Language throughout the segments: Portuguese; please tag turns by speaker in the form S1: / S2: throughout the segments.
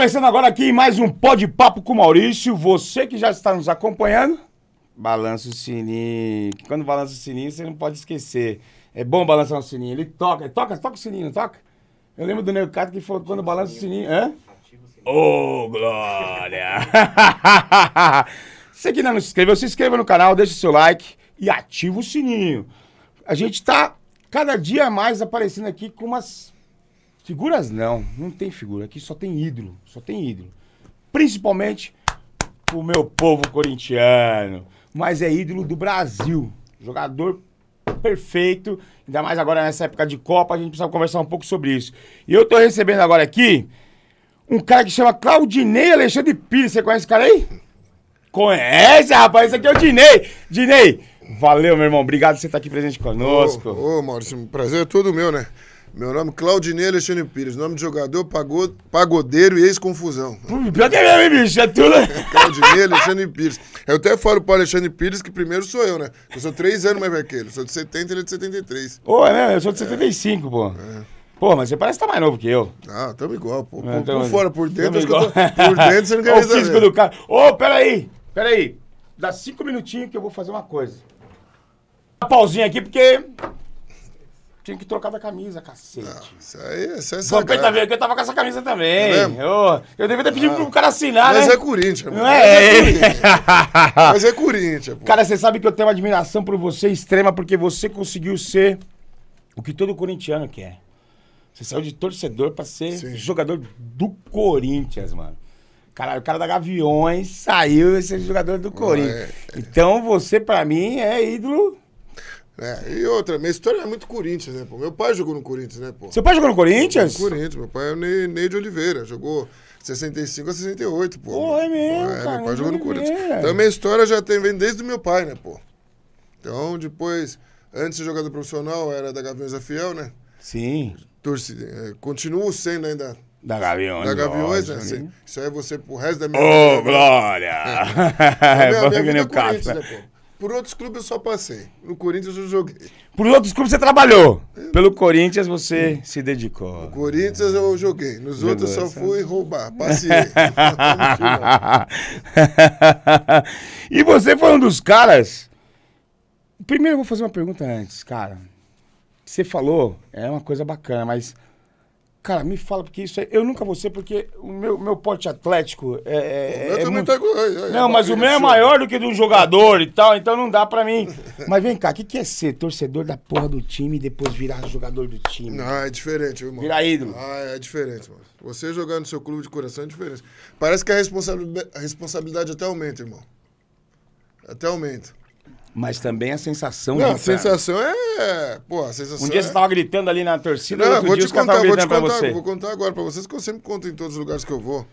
S1: Começando agora aqui mais um Pode Papo com Maurício. Você que já está nos acompanhando, balança o sininho. Quando balança o sininho, você não pode esquecer. É bom balançar o sininho. Ele toca, toca, toca o sininho, toca? Eu lembro do Nego Cato que falou quando balança o sininho. Hã? Ô, Glória! Você que ainda não se inscreveu, se inscreva no canal, deixa o seu like e ativa o sininho. A gente tá cada dia mais aparecendo aqui com umas figuras não, não tem figura, aqui só tem ídolo, só tem ídolo. Principalmente o meu povo corintiano, mas é ídolo do Brasil. Jogador perfeito, ainda mais agora nessa época de Copa, a gente precisa conversar um pouco sobre isso. E eu tô recebendo agora aqui um cara que chama Claudinei Alexandre Pires. Você conhece esse cara aí? Conhece, rapaz? Esse aqui é o Dinei. Dinei, valeu, meu irmão. Obrigado por você estar aqui presente conosco.
S2: Ô, ô, Maurício, prazer é todo meu, né? Meu nome é Claudinei Alexandre Pires. Nome de jogador, pagod... pagodeiro e ex-confusão.
S1: Pior que é mesmo, bicho. É tudo.
S2: Claudinei Alexandre Pires. Eu até falo pro Alexandre Pires que primeiro sou eu, né? Eu sou três anos mais velho que ele. Sou de 70 e ele é de 73.
S1: Ô, é mesmo? Eu sou de 75, pô. Pô, mas você parece que tá mais novo que eu.
S2: Ah, tamo igual, pô. Por,
S1: É, tamo-
S2: por fora, por dentro, tô... por dentro você não quer nem
S1: o físico do cara. Ô, peraí, peraí. Dá cinco minutinhos que eu vou fazer uma coisa. Dá pauzinho aqui porque tinha que trocar da camisa, cacete.
S2: Isso aí, isso aí é sagrado.
S1: que eu tava com essa camisa também.
S2: É mesmo?
S1: eu, eu devia ter pedido pro cara assinar,
S2: Mas
S1: né?
S2: é Corinthians,
S1: Não
S2: mano.
S1: é?
S2: Mas é Corinthians. Mas é Corinthians, pô.
S1: Cara, você sabe que eu tenho uma admiração por você extrema porque você conseguiu ser o que todo corintiano quer. Você saiu de torcedor pra ser
S2: Sim.
S1: jogador do Corinthians, mano. Caralho, o cara da Gaviões saiu e ser jogador do Corinthians.
S2: é.
S1: Então você, pra mim, é ídolo.
S2: É, e outra, minha história é muito Corinthians, né, pô? Meu pai jogou no Corinthians, né, pô?
S1: Seu pai jogou no Corinthians?
S2: No Corinthians, meu pai é o Ney, Ney de Oliveira, jogou 65 a 68, pô.
S1: Pô, é mesmo,
S2: É,
S1: cara,
S2: meu pai jogou no Corinthians.
S1: Oliveira.
S2: Então minha história já tem, vem desde o meu pai, né, pô? Então, depois, antes de jogador profissional, era da Gaviões da Fiel, né?
S1: Sim,
S2: Torci, é, continuo sendo ainda
S1: da Gaviões.
S2: da Gaviões, né? Assim, Isso aí é você pro resto da minha
S1: Ô,
S2: vida.
S1: Glória!
S2: A
S1: É,
S2: minha,
S1: bom
S2: minha
S1: que
S2: vida é Corinthians,
S1: né?
S2: né, pô? Por outros clubes eu só passei. No Corinthians eu joguei.
S1: Por outros clubes você trabalhou. Pelo Corinthians você se dedicou.
S2: Corinthians eu joguei. Nos outros eu só
S1: Jogou,
S2: fui roubar. Passei.
S1: e você foi um dos caras. Primeiro eu vou fazer uma pergunta antes, cara. Você falou, é uma coisa bacana, mas. Cara, me fala, porque isso aí, eu nunca vou ser, porque o meu, meu porte atlético é. é-
S2: Eu
S1: é
S2: também
S1: muito-
S2: tá é, é,
S1: Não, mas o meu é
S2: show.
S1: maior do que do jogador e tal, então não dá pra mim. Mas vem cá, o que, que é ser torcedor da porra do time e depois virar jogador do time?
S2: Não, é diferente, irmão.
S1: Virar ídolo.
S2: Ah, é diferente, mano. Você jogar no seu clube de coração é diferente. Parece que a responsabilidade, a responsabilidade até aumenta, irmão. Até aumenta.
S1: Mas também a sensação
S2: Não, a
S1: de.
S2: sensação é. Pô, a sensação
S1: Um dia
S2: é...
S1: você tava gritando ali na torcida,
S2: Não,
S1: outro
S2: vou
S1: dia
S2: te contar, vou te contar,
S1: você.
S2: vou contar agora pra vocês, que eu sempre conto em todos os lugares que eu vou.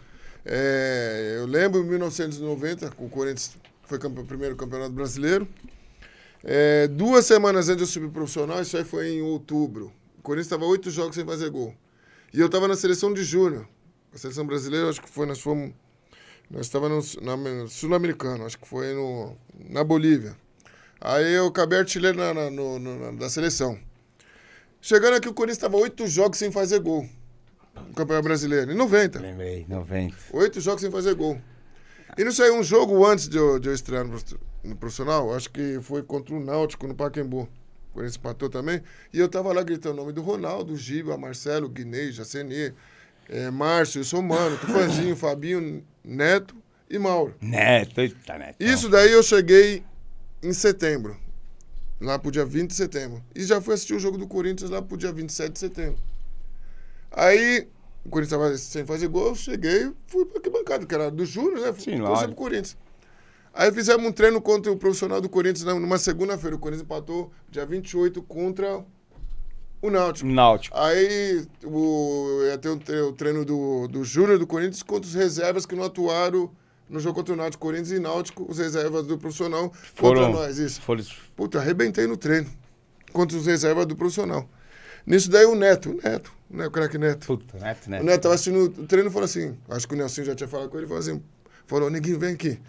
S2: É, eu lembro em 1990, com o Corinthians foi campe- primeiro campeonato brasileiro. É, duas semanas antes de eu subir profissional, isso aí foi em outubro. O Corinthians estava oito jogos sem fazer gol. E eu estava na seleção de júnior. A seleção brasileira, acho que foi, nós fomos. Nós estávamos no, no Sul-Americano, acho que foi no, na Bolívia. Aí eu acabei artilheiro na, na- no- na- da seleção. Chegando aqui, o Corinthians estava oito jogos sem fazer gol. No Campeonato Brasileiro. Em 90.
S1: Lembrei, 90.
S2: Oito jogos sem fazer gol. E não saiu um jogo antes de eu, de eu estrear no, prof- no profissional. Acho que foi contra o Náutico no Pacaembu. O Corinthians empatou também. E eu tava lá gritando o nome do Ronaldo, Giba, Marcelo, Guinei, Jaceni, é, Márcio, Somano, Tupanzinho, Fabinho, Neto e Mauro.
S1: Neto, eita, Neto.
S2: Isso daí eu cheguei em setembro. Lá pro dia 20 de setembro. E já fui assistir o jogo do Corinthians lá pro dia 27 de setembro. Aí, o Corinthians tava sem fazer gol, eu cheguei fui pra que bancada, que era do Júnior, né?
S1: Sim, lógico.
S2: pro Corinthians. Aí fizemos um treino contra o profissional do Corinthians numa segunda-feira. O Corinthians empatou dia 28 contra o Náutico.
S1: Náutico.
S2: Aí o, ia ter o treino do, do Júnior do Corinthians contra os reservas que não atuaram no jogo contra o Náutico. Corinthians e Náutico, os reservas do profissional
S1: Foram,
S2: contra nós. Isso.
S1: foram
S2: Puta, arrebentei no treino contra os reservas do profissional. Nisso daí o Neto, o Neto, né, o craque Neto.
S1: Puta, Neto,
S2: O
S1: Neto.
S2: Neto tava assistindo o treino e falou assim, acho que o Nelson já tinha falado com ele, falou assim, falou, Neguinho, vem aqui.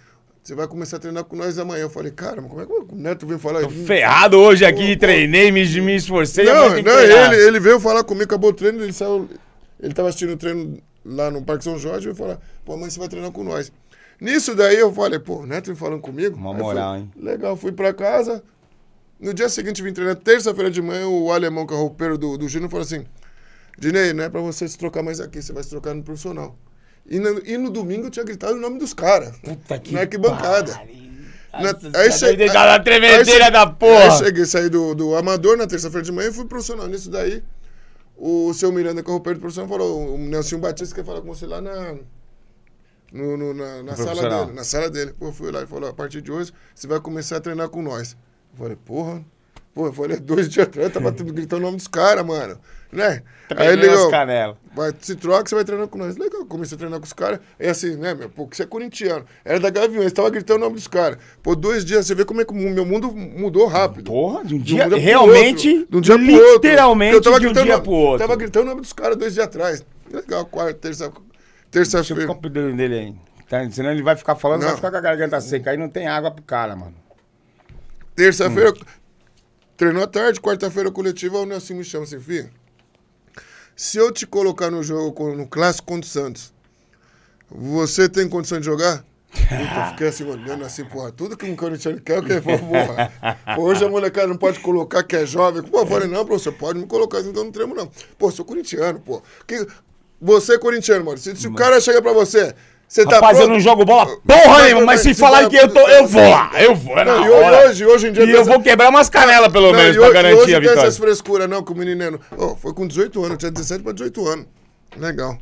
S2: Você vai começar a treinar com nós amanhã. Eu falei, cara, mas como é que o Neto veio falar
S1: Tô ferrado hoje aqui,
S2: Pô,
S1: treinei, me, me esforcei.
S2: Não, não ele, ele veio falar comigo, acabou o treino, ele saiu. Ele tava assistindo o treino lá no Parque São Jorge e falar, pô, amanhã você vai treinar com nós. Nisso daí eu falei, pô, o Neto falando comigo.
S1: Uma moral,
S2: fui-
S1: hein?
S2: Legal, fui pra casa. No dia seguinte vim treinar, terça-feira de manhã, o alemão, que é o roupeiro do, do Júnior, falou assim, Dinei, não é pra você se trocar mais aqui, você vai se trocar no profissional. E no, e no domingo eu tinha gritado o nome dos caras.
S1: Puta que
S2: Na arquibancada.
S1: pariu.
S2: Na-
S1: Nossa,
S2: aí
S1: você
S2: che-
S1: deve ter dado uma
S2: aí Aí cheguei, saí do, do amador na terça-feira de manhã e fui profissional. Nisso daí, o seu Miranda, que é o roupeiro do profissional, falou, o Nelson Batista quer falar com você lá na, no, no- na, na sala dele. Na sala dele. Pô, fui lá e falou, a partir de hoje, você vai começar a treinar com nós. Eu falei, porra... Pô, eu falei, dois dias atrás, tava tudo gritando o nome dos caras, mano. Né? Aí
S1: Tremeu as
S2: ligou,
S1: canelas.
S2: Vai, se troca, você vai treinar com nós. Legal, comecei a treinar com os caras. É assim, né, meu? Pô, que você é corintiano. Era da Gaviões, tava gritando o nome dos caras. Pô, dois dias, você vê como é que o meu mundo mudou rápido.
S1: Porra, de um
S2: De um
S1: dia,
S2: dia
S1: realmente,
S2: outro. De um dia pro outro.
S1: literalmente
S2: Eu tava
S1: de um
S2: gritando
S1: dia pro outro.
S2: Tava gritando o nome dos caras dois dias atrás. Legal, quarta, terça,
S1: Deixa eu
S2: terça-feira.
S1: o dedo dele aí. Tá? Senão ele vai ficar falando, vai
S2: Não.
S1: ficar com a garganta seca. Aí não tem água pro cara, mano.
S2: Terça-feira,
S1: Hum.
S2: treinou à tarde, quarta-feira coletiva, o Nelson me chama assim, filho. Se eu te colocar no jogo, no clássico contra o Santos, você tem condição de jogar? Puta, eu fiquei assim, olhando assim, porra, tudo que um corintiano quer, eu quero, porra. Hoje a molecada não pode colocar que é jovem. Pô, eu falei, não, professor, pode me colocar, então não tremo, não. Pô, sou corintiano, pô. Que, você é corintiano, mano. Se, se o cara chega pra você, você tá
S1: Rapaz, eu
S2: pronto?
S1: não jogo bola porra nenhuma, mas se falar
S2: vai-
S1: que eu tô, eu vou lá, eu vou, é
S2: Não, e hoje, hoje em dia...
S1: E eu vou quebrar umas canelas, pelo
S2: Não,
S1: menos, pra garantir a
S2: tem
S1: vitória.
S2: essas frescuras, não, que o menino... Oh, foi com 18 anos, eu tinha 17 para 18 anos. Legal.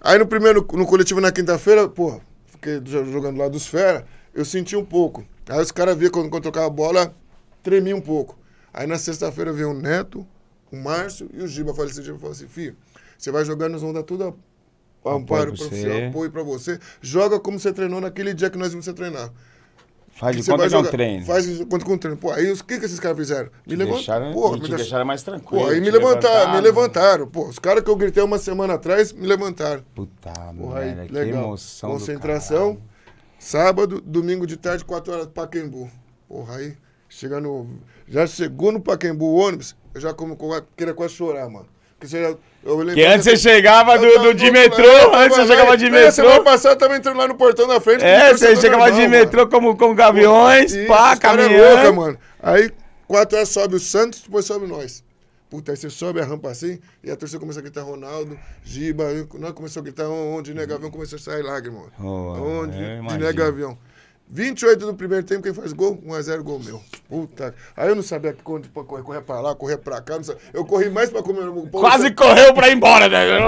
S2: Aí no primeiro, no coletivo na quinta-feira, pô, fiquei jo- jogando lá dos fera, eu senti um pouco. Aí os caras viam quando, quando eu tocava a bola, tremia um pouco. Aí na sexta-feira veio o Neto, o Márcio e o Giba. Falei assim, Giba, falou assim, filho, você vai jogar, nós vamos dar tudo a- amparo
S1: pra
S2: profissional,
S1: você.
S2: apoio pra você. Joga como você treinou naquele dia que nós vimos você treinar.
S1: Faz de conta que é um treino.
S2: Faz de conta com treino. Pô, aí os que, que esses caras fizeram? Me levantaram. Pô, me deixaram.
S1: deixaram mais tranquilo.
S2: Pô, aí me levantaram, me
S1: levantaram.
S2: levantaram. Pô, os caras que eu gritei uma semana atrás, me levantaram.
S1: Puta
S2: Porra, aí,
S1: que
S2: legal.
S1: emoção do
S2: Concentração. Sábado, domingo de tarde, 4 horas, Paquembu. Porra, aí, chega no... Já chegou no Paquembu o ônibus, eu já como, queria quase chorar, mano. Você
S1: Que antes você chegava do, do, de metrô,
S2: né?
S1: Antes você chegava de
S2: é, Semana
S1: metrô.
S2: passada eu tava entrando lá no portão da frente.
S1: É, você chegava
S2: normal,
S1: de
S2: mano.
S1: metrô como, como gaviões,
S2: Isso,
S1: pá,
S2: cara é
S1: caminhando.
S2: louca, mano. Aí, quatro horas sobe o Santos, depois sobe nós. Puta, aí você sobe a rampa assim, e a torcida começa a gritar Ronaldo, Giba, nós começou a gritar onde Diné Gavião, começou a sair lágrima.
S1: Oh,
S2: onde Diné
S1: imagino.
S2: Gavião. 28 do primeiro tempo, quem faz gol? 1x0 gol meu. Puta. Aí eu não sabia que onde correr, correr pra lá, correr pra cá. Eu corri mais pra comer. O Paulo
S1: Quase
S2: Sérgio-
S1: correu pra ir embora, né?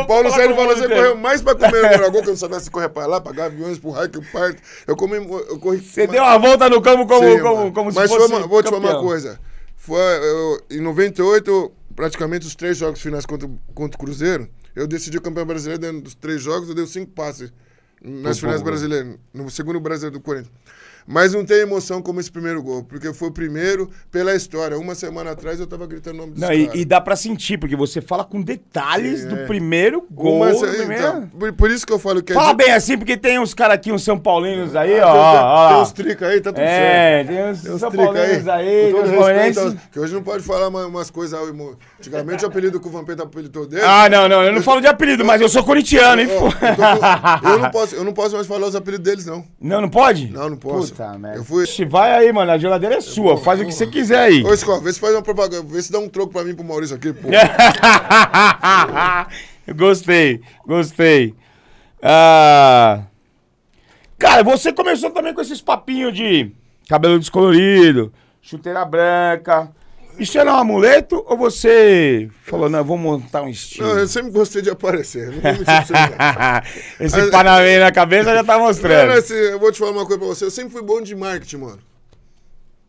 S2: o Paulo Sérgio falou assim, correu mais pra comer o Moragol, que eu não sabia se correr pra lá, pra Gaviões, pro raio que eu parto. Eu, comi, eu corri...
S1: Você deu uma volta no campo como,
S2: Sim,
S1: como, como se
S2: Mas
S1: fosse
S2: foi uma- vou te falar uma coisa. Foi, eu, em 98, praticamente os três jogos finais contra, contra o Cruzeiro, eu decidi o campeão brasileiro dentro dos três jogos, eu dei cinco passes nas finais
S1: pô.
S2: brasileiras, no segundo brasileiro do Corinthians. Mas não tem emoção como esse primeiro gol, porque foi o primeiro pela história. Uma semana atrás eu tava gritando o nome dos
S1: Não,
S2: caras.
S1: e, e dá pra sentir, porque você fala com detalhes
S2: Sim,
S1: do
S2: é.
S1: primeiro gol.
S2: Uma- então,
S1: primeiro-
S2: por, por isso que eu falo que
S1: Fala
S2: é... de-
S1: bem assim, porque tem uns caras aqui, uns São Paulinos aí,
S2: Ah,
S1: ó.
S2: tem,
S1: ó,
S2: tem, uns tricas aí, tá tudo certo.
S1: É, tem uns
S2: Tem uns
S1: São
S2: trica
S1: Paulinos aí,
S2: todo
S1: uns
S2: respeito, que hoje não pode falar uma- umas coisas. aí, Antigamente o apelido que o Vampeta apelidou dele.
S1: Ah, não, não, eu não falo de apelido, mas eu sou corintiano, hein?
S2: Eu, tô- eu não posso, eu não posso mais falar os apelidos deles, não.
S1: Não, não pode?
S2: Não, não posso.
S1: Puta merda.
S2: Eu fui-
S1: Ixi, Vai aí, mano, a geladeira é sua, faz o que você quiser aí.
S2: Ô, vê se faz uma propaganda, vê se dá um troco pra mim pro Maurício aqui, pô.
S1: gostei, gostei. Ah, Cara, você começou também com esses papinhos de cabelo descolorido, chuteira branca. Isso era um amuleto ou você falou, não, vou montar um estilo?
S2: Não, eu sempre gostei de aparecer. Não não.
S1: Esse Panamê na cabeça já tá
S2: Não,
S1: mostrando.
S2: não, assim, eu vou te falar uma coisa pra você. Eu sempre fui bom de marketing, mano.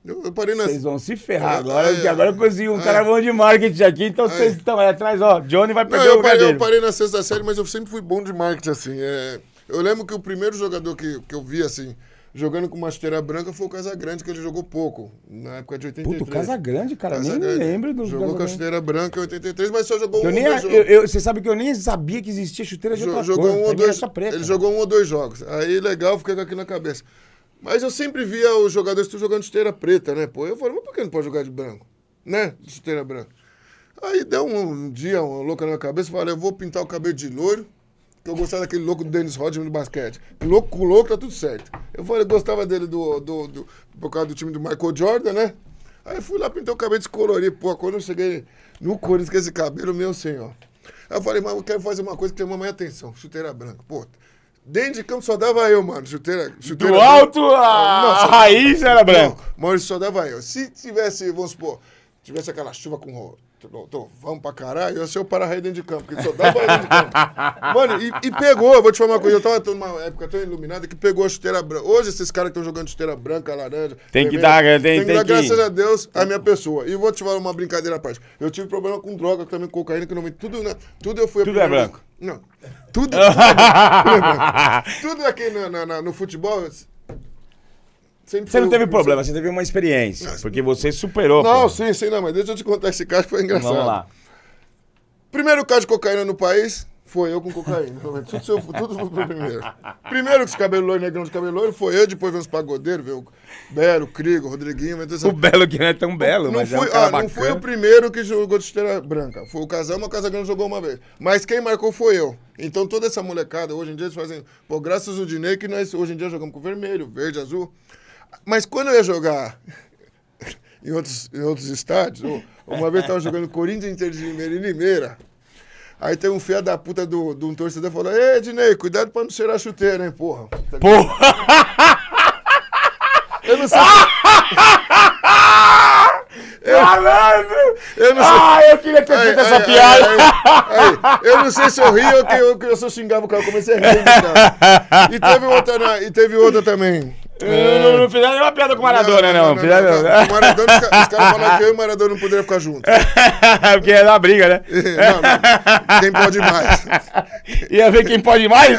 S2: Eu, eu parei.
S1: Vocês vão se ferrar
S2: Ah,
S1: agora,
S2: é,
S1: porque agora eu consegui um
S2: é.
S1: cara bom de marketing aqui, então vocês estão aí atrás, ó. Johnny vai
S2: Não,
S1: perder o
S2: eu,
S1: lugar
S2: parei, eu
S1: dele.
S2: parei na sexta série, mas eu sempre fui bom de marketing, assim. É, eu lembro que o primeiro jogador que, que eu vi, assim, jogando com uma chuteira branca foi o Casagrande, que ele jogou pouco, na época de 83.
S1: Puta, o Casagrande, cara, nem
S2: Casagrande.
S1: lembro do
S2: Jogou com a chuteira branca em 83, mas só jogou
S1: Eu
S2: um
S1: nem,
S2: ou dois
S1: eu, eu- você sabe que eu nem sabia que existia chuteira de
S2: Jo-
S1: outra
S2: jogou
S1: cor.
S2: um ou dois,
S1: preta.
S2: ele jogou um ou dois jogos. Aí legal, fiquei com aquilo na cabeça. Mas eu sempre via os jogadores tu jogando chuteira preta, né? Pô, eu falei, mas por que não pode jogar de branco? Né? De chuteira branca. Aí deu um, um dia uma louca na minha cabeça, falei, eu vou pintar o cabelo de loiro que eu gostava daquele louco do Dennis Rodman do basquete. Louco com louco, tá tudo certo. Eu falei, gostava dele do, do, do, por causa do time do Michael Jordan, né? Aí eu fui lá, pintei o cabelo descolorido. Pô, quando eu cheguei no Corinthians com esse cabelo, meu senhor. Aí eu falei, mas eu quero fazer uma coisa que chama mais atenção. Chuteira branca. Pô, dentro de campo só dava eu, mano. Chuteira, chuteira
S1: Do
S2: branca.
S1: alto, a,
S2: Nossa.
S1: a raiz era branco.
S2: Não, Maurício só dava eu. Se tivesse, vamos supor, tivesse aquela chuva com tô- tô- vamos pra caralho, eu ser o para-raio dentro de campo, porque só dava eu dentro de campo. Mano, e, e pegou, eu vou te falar uma coisa, eu tava numa época tão iluminada que pegou a chuteira branca. Hoje esses caras que estão jogando chuteira branca, laranja.
S1: Tem que dar, tem-
S2: tem que
S1: tem
S2: dar,
S1: que-
S2: graças a Deus, a minha pessoa. E vou te falar uma brincadeira à parte. Eu tive problema com droga, também com cocaína, que não me. Tudo, né? Tudo eu fui
S1: Tudo é branco.
S2: vez- Não. Tudo. tudo é. Tudo aqui na- na- no futebol. Sempre
S1: Você não
S2: foi-
S1: teve problema, você teve uma experiência. Porque você superou.
S2: Não,
S1: pô.
S2: sim, sim, não, mas deixa eu te contar esse caso que foi engraçado.
S1: Vamos lá.
S2: Primeiro caso de cocaína no país foi eu com cocaína. tudo, seu, tudo foi primeiro. Primeiro com esse cabelo loiro, negrão de cabelo loiro, foi eu, depois veio os pagodeiros, veio o Belo, o Crigo, o Rodriguinho. Mas
S1: O Belo que não é tão belo,
S2: não,
S1: mas é
S2: fui,
S1: um cara
S2: ah, não fui
S1: bacana.
S2: o primeiro que jogou de chuteira branca. Foi o Casal, mas o Casagrande jogou uma vez. Mas quem marcou foi eu. Então toda essa molecada, hoje em dia eles fazem. Pô, graças ao Dinei que nós hoje em dia jogamos com vermelho, verde, azul. Mas quando eu ia jogar em outros, em outros estádios, uma vez eu tava jogando Corinthians Inter de Limeira em Limeira. Aí tem um filho da puta do- de um torcedor falou: Ei, Dinei, cuidado pra não cheirar chuteira, hein, porra.
S1: Porra!
S2: Eu não sei.
S1: Malandro!
S2: Eu não sei.
S1: Ah, eu queria ter feito essa
S2: aí,
S1: piada.
S2: aí, aí, eu não sei se eu ri ou que eu, que eu só xingava o cara. Eu comecei a rir do cara. E teve outra, e teve outra também.
S1: Não, não fizeram nenhuma piada com o Maradona, não. Fizeram-
S2: O Maradona, os ca- os caras falaram que eu e o Maradona não poderiam ficar juntos.
S1: Porque é da briga, né?
S2: Não, não. Quem pode mais?
S1: Ia ver quem pode mais?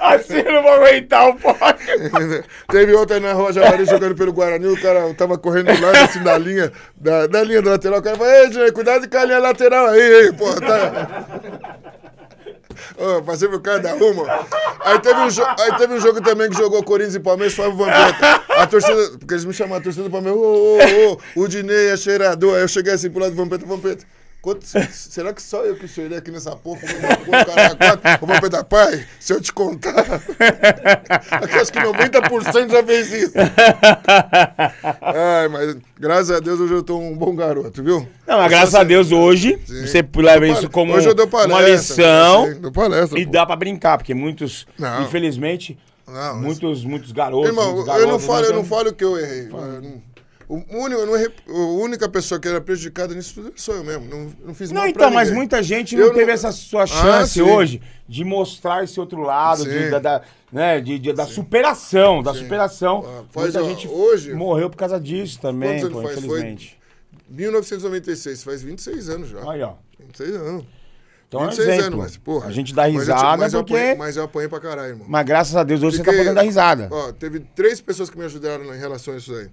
S1: assim eu não vou aguentar o pote.
S2: Teve outra na Rua Javari jogando pelo Guarani, o cara tava correndo do lado assim da linha, da, da linha do lateral. O cara falou, ei, Júnior, cuidado com a linha lateral aí, hein, porra, tá. Ô, passei pro cara da uma. Aí teve, um aí teve um jogo também que jogou Corinthians e Palmeiras, foi o Vampeta. A torcida, porque eles me chamaram, a torcida do Palmeiras, ô, ô, ô, o Dinei é cheirador. Aí eu cheguei assim pro lado do Vampeta, Vampeta. Quanto- será que só eu que cheirei aqui nessa porra? quatro? O Vampeta, pai, se eu te contar. Acho que 90% já fez isso. Ai, mas graças a Deus hoje eu tô um bom garoto, viu?
S1: Não, mas graças a Deus hoje
S2: Sim.
S1: você leva isso como
S2: eu dou
S1: uma
S2: palestra,
S1: lição
S2: sim, dou palestra,
S1: e
S2: pô.
S1: dá pra brincar, porque muitos,
S2: Não.
S1: infelizmente,
S2: Não, mas-
S1: muitos, muitos garotos,
S2: Irmão,
S1: muitos
S2: eu não
S1: garotos,
S2: falo, eu não falo que eu errei. Eu não- O único, eu não a única pessoa que era prejudicada nisso tudo sou eu mesmo. Não, não fiz
S1: Não,
S2: mal pra
S1: então, mas muita gente
S2: Eu
S1: não
S2: não-
S1: teve essa sua
S2: Ah,
S1: chance
S2: sim.
S1: hoje de mostrar esse outro lado, de- da, da- né, de, de- da superação, da
S2: Sim.
S1: superação.
S2: Ah, faz,
S1: muita
S2: ó,
S1: gente
S2: hoje-
S1: morreu por causa disso também, pô,
S2: faz? Foi-
S1: infelizmente.
S2: 1996, faz 26 anos já.
S1: Aí, ó.
S2: 26 anos.
S1: Então é um
S2: 26
S1: exemplo.
S2: anos, mas, porra.
S1: a gente dá
S2: mas eu
S1: risada
S2: mas eu
S1: porque...
S2: apanhei- mas eu apanhei pra caralho, irmão.
S1: Mas graças a Deus hoje você tá
S2: Fiquei-
S1: podendo dar risada.
S2: Ó, teve três pessoas que me ajudaram em relação a isso aí.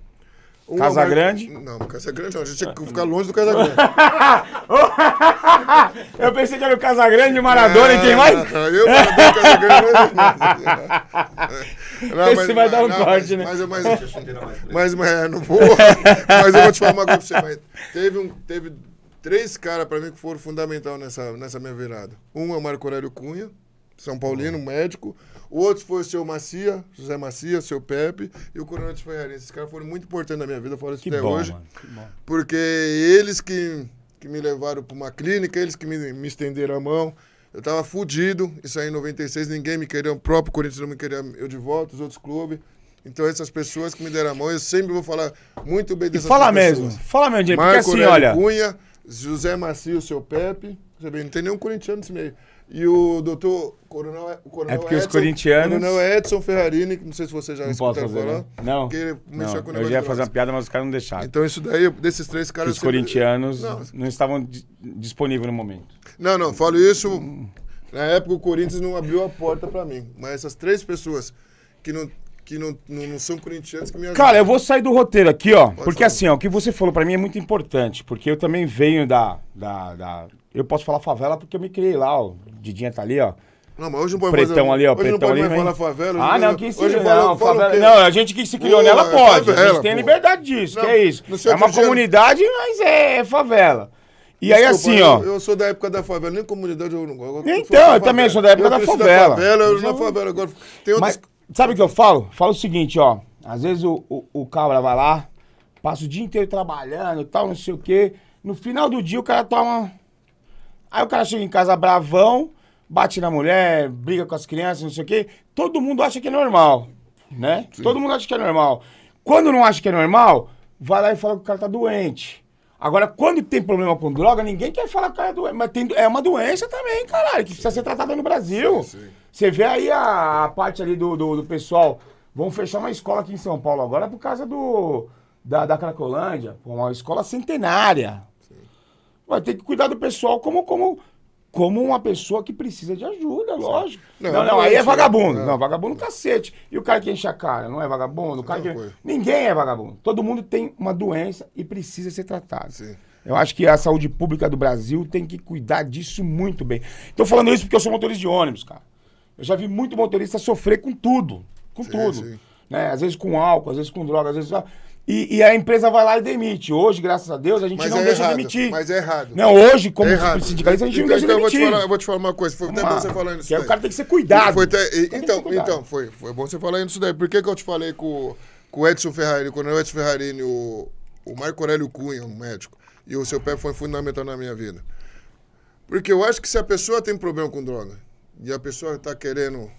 S2: Uma
S1: Casa
S2: mais-
S1: Grande?
S2: Não, Casa Grande não. A gente tinha que ficar longe do Casa Grande.
S1: Eu pensei que era o Casagrande, o Maradona e quem mais?
S2: Ah, Eu, Maradona, Casa Grande. Não,
S1: Esse vai dar um corte, né?
S2: Mas, mas, mas, mas, é, não vou. Mas eu vou te falar uma coisa pra você. Mas teve, um, teve três caras pra mim que foram fundamental nessa, nessa minha virada. Um é o Marco Aurélio Cunha, São Paulino, médico. O outro foi o seu Macia, José Macia, seu Pepe. E o Coronel de Ferraria. Esses caras foram muito importantes na minha vida. Eu falo isso
S1: Que
S2: até
S1: bom,
S2: hoje.
S1: mano. Que bom.
S2: Porque eles que, que me levaram para uma clínica, eles que me, me estenderam a mão. Eu tava fudido, isso aí em 96, ninguém me queria, o próprio Corinthians não me queria eu de volta, os outros clubes. Então essas pessoas que me deram a mão, eu sempre vou falar muito bem
S1: E
S2: dessas
S1: fala
S2: pessoas.
S1: mesmo, fala mesmo, Diego, porque assim,
S2: Aurélio
S1: olha...
S2: Cunha, José Macio, seu Pepe, você vê, não tem nenhum corintiano nesse meio. E o doutor Coronel, o Coronel
S1: É porque os
S2: Edson-
S1: corintianos-
S2: Coronel Edson Ferrarini, que não sei se você já
S1: Não fazer,
S2: falar.
S1: né? Não,
S2: que ele
S1: não.
S2: com
S1: Eu ia fazer uma piada, mas os caras não deixaram.
S2: Então isso daí, desses três
S1: que
S2: caras...
S1: os
S2: eu sempre-
S1: corintianos
S2: Não,
S1: não, estavam di- disponíveis no momento.
S2: Não, não, falo isso. Na época o Corinthians não abriu a porta pra mim. Mas essas três pessoas que não, que não, não, não são corintianos que me ajudam.
S1: Cara, eu vou sair do roteiro aqui, ó. porque
S2: falar.
S1: assim, ó, o que você falou pra mim é muito importante. Porque eu também venho da, da, da- Eu posso falar favela porque eu me criei lá, ó. Didinha tá ali, ó.
S2: Não, mas hoje não pode
S1: Pretão
S2: fazer,
S1: ali, ó.
S2: Hoje
S1: Pretão
S2: não pode
S1: ali.
S2: mais falar favela.
S1: Ah, não, que se
S2: hoje
S1: não,
S2: fala-
S1: favela-
S2: quê?
S1: não, a gente que se criou
S2: Pô,
S1: nela
S2: é
S1: pode. a
S2: favela,
S1: gente tem
S2: pô.
S1: liberdade disso,
S2: Não,
S1: que é isso. É uma
S2: dia-
S1: comunidade, mas é, é favela. E aí,
S2: Desculpa,
S1: assim, ó.
S2: Eu, eu sou da época da favela, nem comunidade eu não gosto.
S1: Então, eu também sou da época da favela.
S2: favela, eu na
S1: eu-
S2: favela. Agora, tem outros.
S1: Mas sabe o que eu falo? Falo o seguinte, ó. Às vezes o, o, o cabra vai lá, passa o dia inteiro trabalhando e tal, não sei o quê. No final do dia o cara toma. Aí o cara chega em casa bravão, bate na mulher, briga com as crianças, não sei o quê. Todo mundo acha que é normal, né? Todo mundo acha que é normal. Quando não acha que é normal, vai lá e fala que o cara tá doente. Agora, quando tem problema com droga, ninguém quer falar que o cara é doente. Mas tem, é uma doença também, caralho, que precisa ser tratada no Brasil.
S2: Sim, sim.
S1: Você vê aí a, a parte ali do, do, do pessoal. Vão fechar uma escola aqui em São Paulo agora por causa do da, da Cracolândia. Uma escola centenária. Vai ter que cuidar do pessoal como, como, como uma pessoa que precisa de ajuda, lógico.
S2: Não,
S1: Não, não,
S2: não
S1: aí é vagabundo.
S2: né?
S1: Não, vagabundo cacete. E o cara que enche a cara, não é vagabundo? O cara
S2: Não
S1: que... Ninguém é vagabundo. Todo mundo tem uma doença e precisa ser tratado.
S2: Sim.
S1: Eu acho que a saúde pública do Brasil tem que cuidar disso muito bem. Tô falando isso porque eu sou motorista de ônibus, cara. Eu já vi muito motorista sofrer com tudo. Com
S2: Sim,
S1: tudo.
S2: sim.
S1: Né? Às vezes com álcool, às vezes com droga, às vezes. E, e a empresa vai lá e demite. Hoje, graças a Deus, a gente
S2: Mas
S1: não
S2: é
S1: deixa
S2: errado.
S1: demitir.
S2: Mas é errado.
S1: Não, hoje, como
S2: é
S1: sindicalista, a gente
S2: então,
S1: não deixa
S2: então eu vou te
S1: demitir.
S2: falar, eu vou te falar uma coisa. Foi até bom
S1: Vamos
S2: você falar isso.
S1: Que aí
S2: daí.
S1: o cara tem que ser cuidado.
S2: Foi até- então, então foi, foi bom você falar isso daí. Por que, que eu te falei com, com o Edson Ferrarini, quando o Edson Ferrarini, o, o Marco Aurélio Cunha, um médico, e o seu pé foi fundamental na minha vida? Porque eu acho que se a pessoa tem problema com droga e a pessoa está querendo,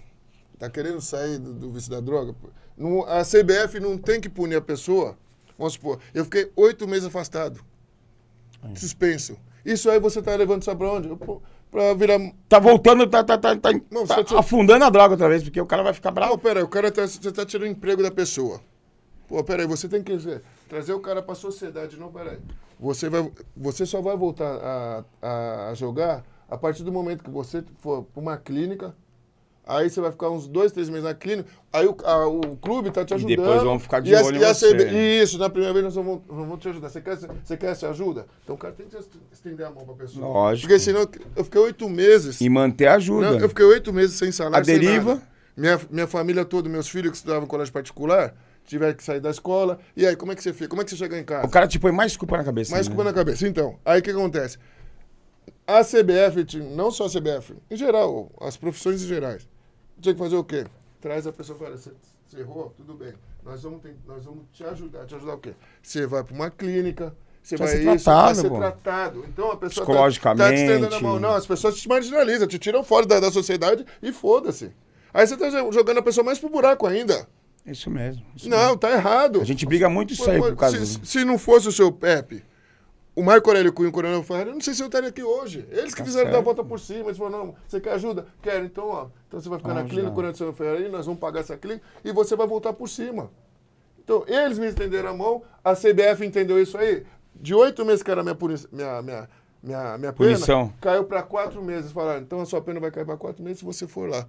S2: tá querendo sair do, do vício da droga, não- a CBF não tem que punir a pessoa. Vamos supor, eu fiquei oito meses afastado, suspenso. Isso aí você está levando isso pra onde? Para virar
S1: Tá voltando, tá, tá, tá, tá,
S2: Não,
S1: tá afundando a droga outra vez, porque o cara vai ficar bravo.
S2: peraí, o cara tá, você tá tirando o emprego da pessoa. Pô, peraí, você tem que trazer o cara pra sociedade, não, peraí. Você, vai, você só vai voltar a, a, a jogar a partir do momento que você for pra uma clínica, aí você vai ficar uns dois, três meses na clínica, aí o, a- o clube tá te
S1: E
S2: ajudando.
S1: depois vão ficar de
S2: e a-
S1: olho em
S2: e a
S1: você.
S2: CB Isso, na primeira vez nós vamos, nós vamos te ajudar. Você quer, você quer essa ajuda? Então o cara tem que estender a mão pra pessoa.
S1: Lógico.
S2: Porque senão eu fiquei oito meses...
S1: E manter a ajuda.
S2: Não, eu fiquei oito meses sem salário.
S1: A deriva?
S2: nada. Minha, minha família toda, meus filhos que estudavam em colégio particular, tiveram que sair da escola. E aí, como é que você fica? Como é que você chega em casa?
S1: O cara te põe mais culpa na cabeça.
S2: Mais
S1: né?
S2: culpa na cabeça. Então, aí o que acontece? A CBF, não só a CBF, em geral, as profissões em gerais, tinha que fazer o quê? Traz a pessoa fala, você você errou? Tudo bem. Nós vamos, ten- nós vamos te ajudar. Te ajudar o quê? Você vai para uma clínica, você
S1: Vai
S2: vai
S1: ser
S2: isso,
S1: tratado,
S2: vai ser tratado. Então a pessoa tá-
S1: Psicologicamente.
S2: Tá, te estendendo a mão. Não, as pessoas te marginalizam, te tiram fora da, da sociedade e foda-se. Aí você tá jogando a pessoa mais pro buraco ainda.
S1: Isso mesmo. isso
S2: Não, tá errado.
S1: A gente briga muito isso aí por causa
S2: se,
S1: do-
S2: se não fosse o seu Pepe, o Marco Aurélio Cunha e o Coronel Ferrari, eu não sei se eu estaria aqui hoje. Eles que
S1: Tá
S2: fizeram dar a
S1: certo.
S2: volta por cima. Eles falaram, não, você quer ajuda? Quero. Então, ó, então você vai ficar na
S1: Vamos
S2: clínica,
S1: lá.
S2: Coronel Ferrari, nós vamos pagar essa clínica e você vai voltar por cima. Então, eles me estenderam a mão, a CBF entendeu isso aí. De oito meses que era minha, puni- minha, minha, minha, minha pena,
S1: Punição.
S2: caiu para quatro meses. Falaram, então a sua pena vai cair para quatro meses se você for lá.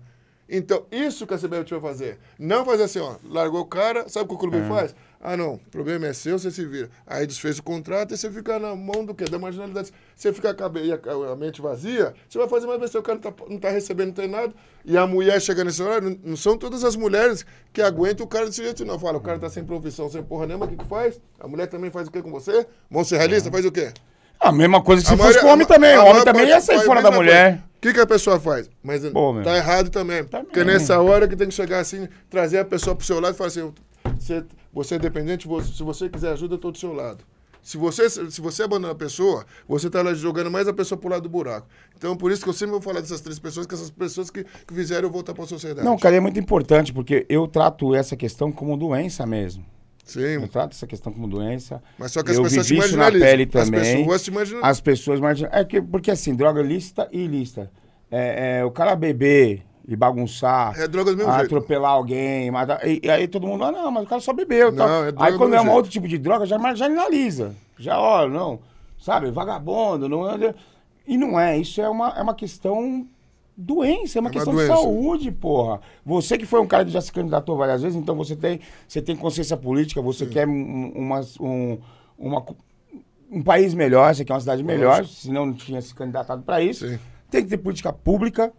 S2: Então, isso que a CBF vai fazer. Não fazer assim, ó, largou o cara, sabe o que o clube faz? Ah, não, o problema é seu, você se vira. Aí desfez o contrato e você fica na mão do quê? Da marginalidade. Você fica a, cabe- a, mente vazia, você vai fazer mais besteira, o cara não tá, não tá recebendo, não tem nada. E a mulher chega nesse horário, não, são todas as mulheres que aguentam o cara desse jeito, não. Fala, o cara tá sem profissão, sem porra nenhuma, o que que faz? A mulher também faz o quê com você? Vão ser realista, faz o quê?
S1: A mesma coisa que se
S2: A
S1: fosse com o homem também. O homem também ia sair fora da mulher.
S2: O que, que a pessoa faz? Mas
S1: Pô,
S2: tá errado também.
S1: Também.
S2: Porque nessa hora que tem que chegar assim, trazer a pessoa pro seu lado e falar assim, você, você é dependente, você- se você quiser ajuda, eu tô do seu lado. Se você, se você abandonar a pessoa, você tá lá jogando mais a pessoa pro lado do buraco. Então, por isso que eu sempre vou falar dessas três pessoas, que essas pessoas que, que fizeram eu voltar pra sociedade.
S1: Não, cara, é muito importante, porque eu trato essa questão como doença mesmo. Eu
S2: Sim,
S1: trato essa questão como doença.
S2: mas só que as
S1: eu
S2: pessoas te
S1: vivi isso na
S2: marginalizam.
S1: pele também.
S2: As pessoas te marginalizam.
S1: As pessoas marginais. É que, porque assim, droga lícita e ilícita. É, é, o cara beber e bagunçar.
S2: É droga do mesmo jeito.
S1: atropelar alguém, matar, e, e aí todo mundo, ah, não, mas o cara só bebeu.
S2: Não,
S1: tal.
S2: é
S1: aí
S2: do
S1: quando é um
S2: jeito.
S1: outro tipo de droga, já marginaliza. Já, ó, não, sabe, vagabundo, não é. E não é, isso é uma, é uma questão doença, é uma
S2: É
S1: questão de saúde, porra. Você que foi um cara que já se candidatou várias vezes, então você tem, você tem consciência política, você quer um, uma, um, uma, um país melhor, você quer uma cidade melhor, senão não tinha se candidatado para isso.
S2: Sim.
S1: Tem que ter política pública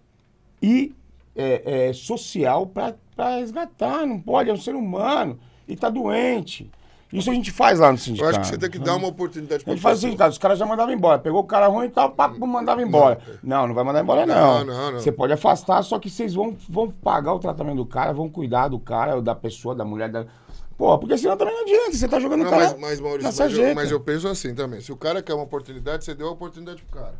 S1: e é, é, social para resgatar. Não pode, é um ser humano e tá doente. Isso a gente faz lá no
S2: Eu
S1: sindicato.
S2: acho que você tem que dar uma oportunidade
S1: A
S2: pra
S1: gente faz o sindicato, os caras já mandavam embora. Pegou o cara ruim e tal, pá, mandava embora. Não, não vai mandar embora, não.
S2: Não, não, não.
S1: Você pode afastar, só que vocês vão, vão pagar o tratamento do cara, vão cuidar do cara, da pessoa, da mulher. Da... Pô, porque senão também não adianta. Você tá jogando o
S2: Não,
S1: cara.
S2: mas, mas Maurício, mas eu, mas eu penso assim também. Se o cara quer uma oportunidade, você deu a oportunidade pro cara.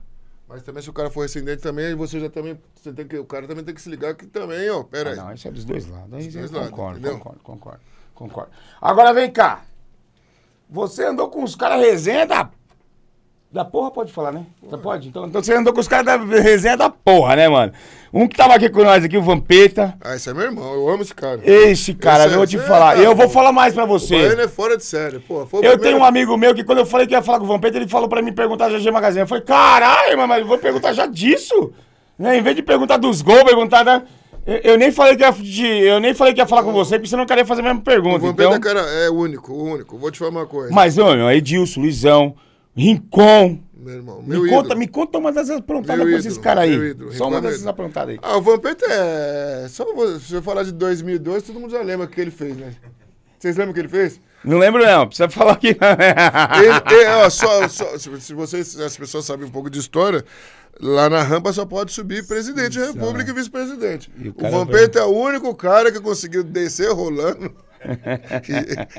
S2: Mas também se o cara for rescindente também, você já também. Você tem que, o cara também tem que se ligar que também, ó, pera aí.
S1: Ah, não, isso é dos dois lados. Aí
S2: Dos dois lados,
S1: concordo,
S2: entendeu?
S1: concordo, concordo, concordo. Agora vem cá. Você andou com os caras resenha da. Da porra pode falar, né? Você pode? Então, então você andou com os caras da resenha da porra, né, mano? Um que tava aqui com nós aqui, o Vampeta.
S2: Ah, esse é meu irmão, eu amo esse cara.
S1: Esse cara,
S2: Esse é-
S1: eu vou te
S2: é,
S1: falar.
S2: cara,
S1: eu vou falar mais pra
S2: O
S1: você.
S2: Baiano é fora de série, o
S1: Eu
S2: primeiro-
S1: tenho um amigo meu que quando eu falei que ia falar com o Vampeta, ele falou pra mim perguntar da GG Magazine. Eu falei, caralho, mas eu vou perguntar já disso. Né? Em vez de perguntar dos gols, perguntar da. Eu, eu nem falei que ia, de- eu nem falei que ia falar com você, porque você não queria fazer a mesma
S2: O
S1: pergunta.
S2: Vampeta,
S1: Então...
S2: cara, é único, o único. Vou te falar uma coisa.
S1: Mas, ô, meu, Edilson, Luizão, Rincon.
S2: Meu irmão,
S1: Me
S2: meu
S1: conta,
S2: ídolo.
S1: me conta uma dessas aprontadas
S2: Meu
S1: com esses caras aí.
S2: ídolo,
S1: Só uma
S2: é
S1: dessas
S2: meu
S1: aprontadas aí.
S2: Ah, o Vampeta é. Só se eu falar de 2002, todo mundo já lembra o que ele fez, né? Vocês lembram o que ele fez?
S1: Não lembro, não. Precisa falar aqui.
S2: Ele, ele- ó, só, só- se vocês, as pessoas sabem um pouco de história, lá na rampa só pode subir presidente da república e vice-presidente.
S1: E o
S2: O, Vampeta é o único cara que conseguiu descer rolando.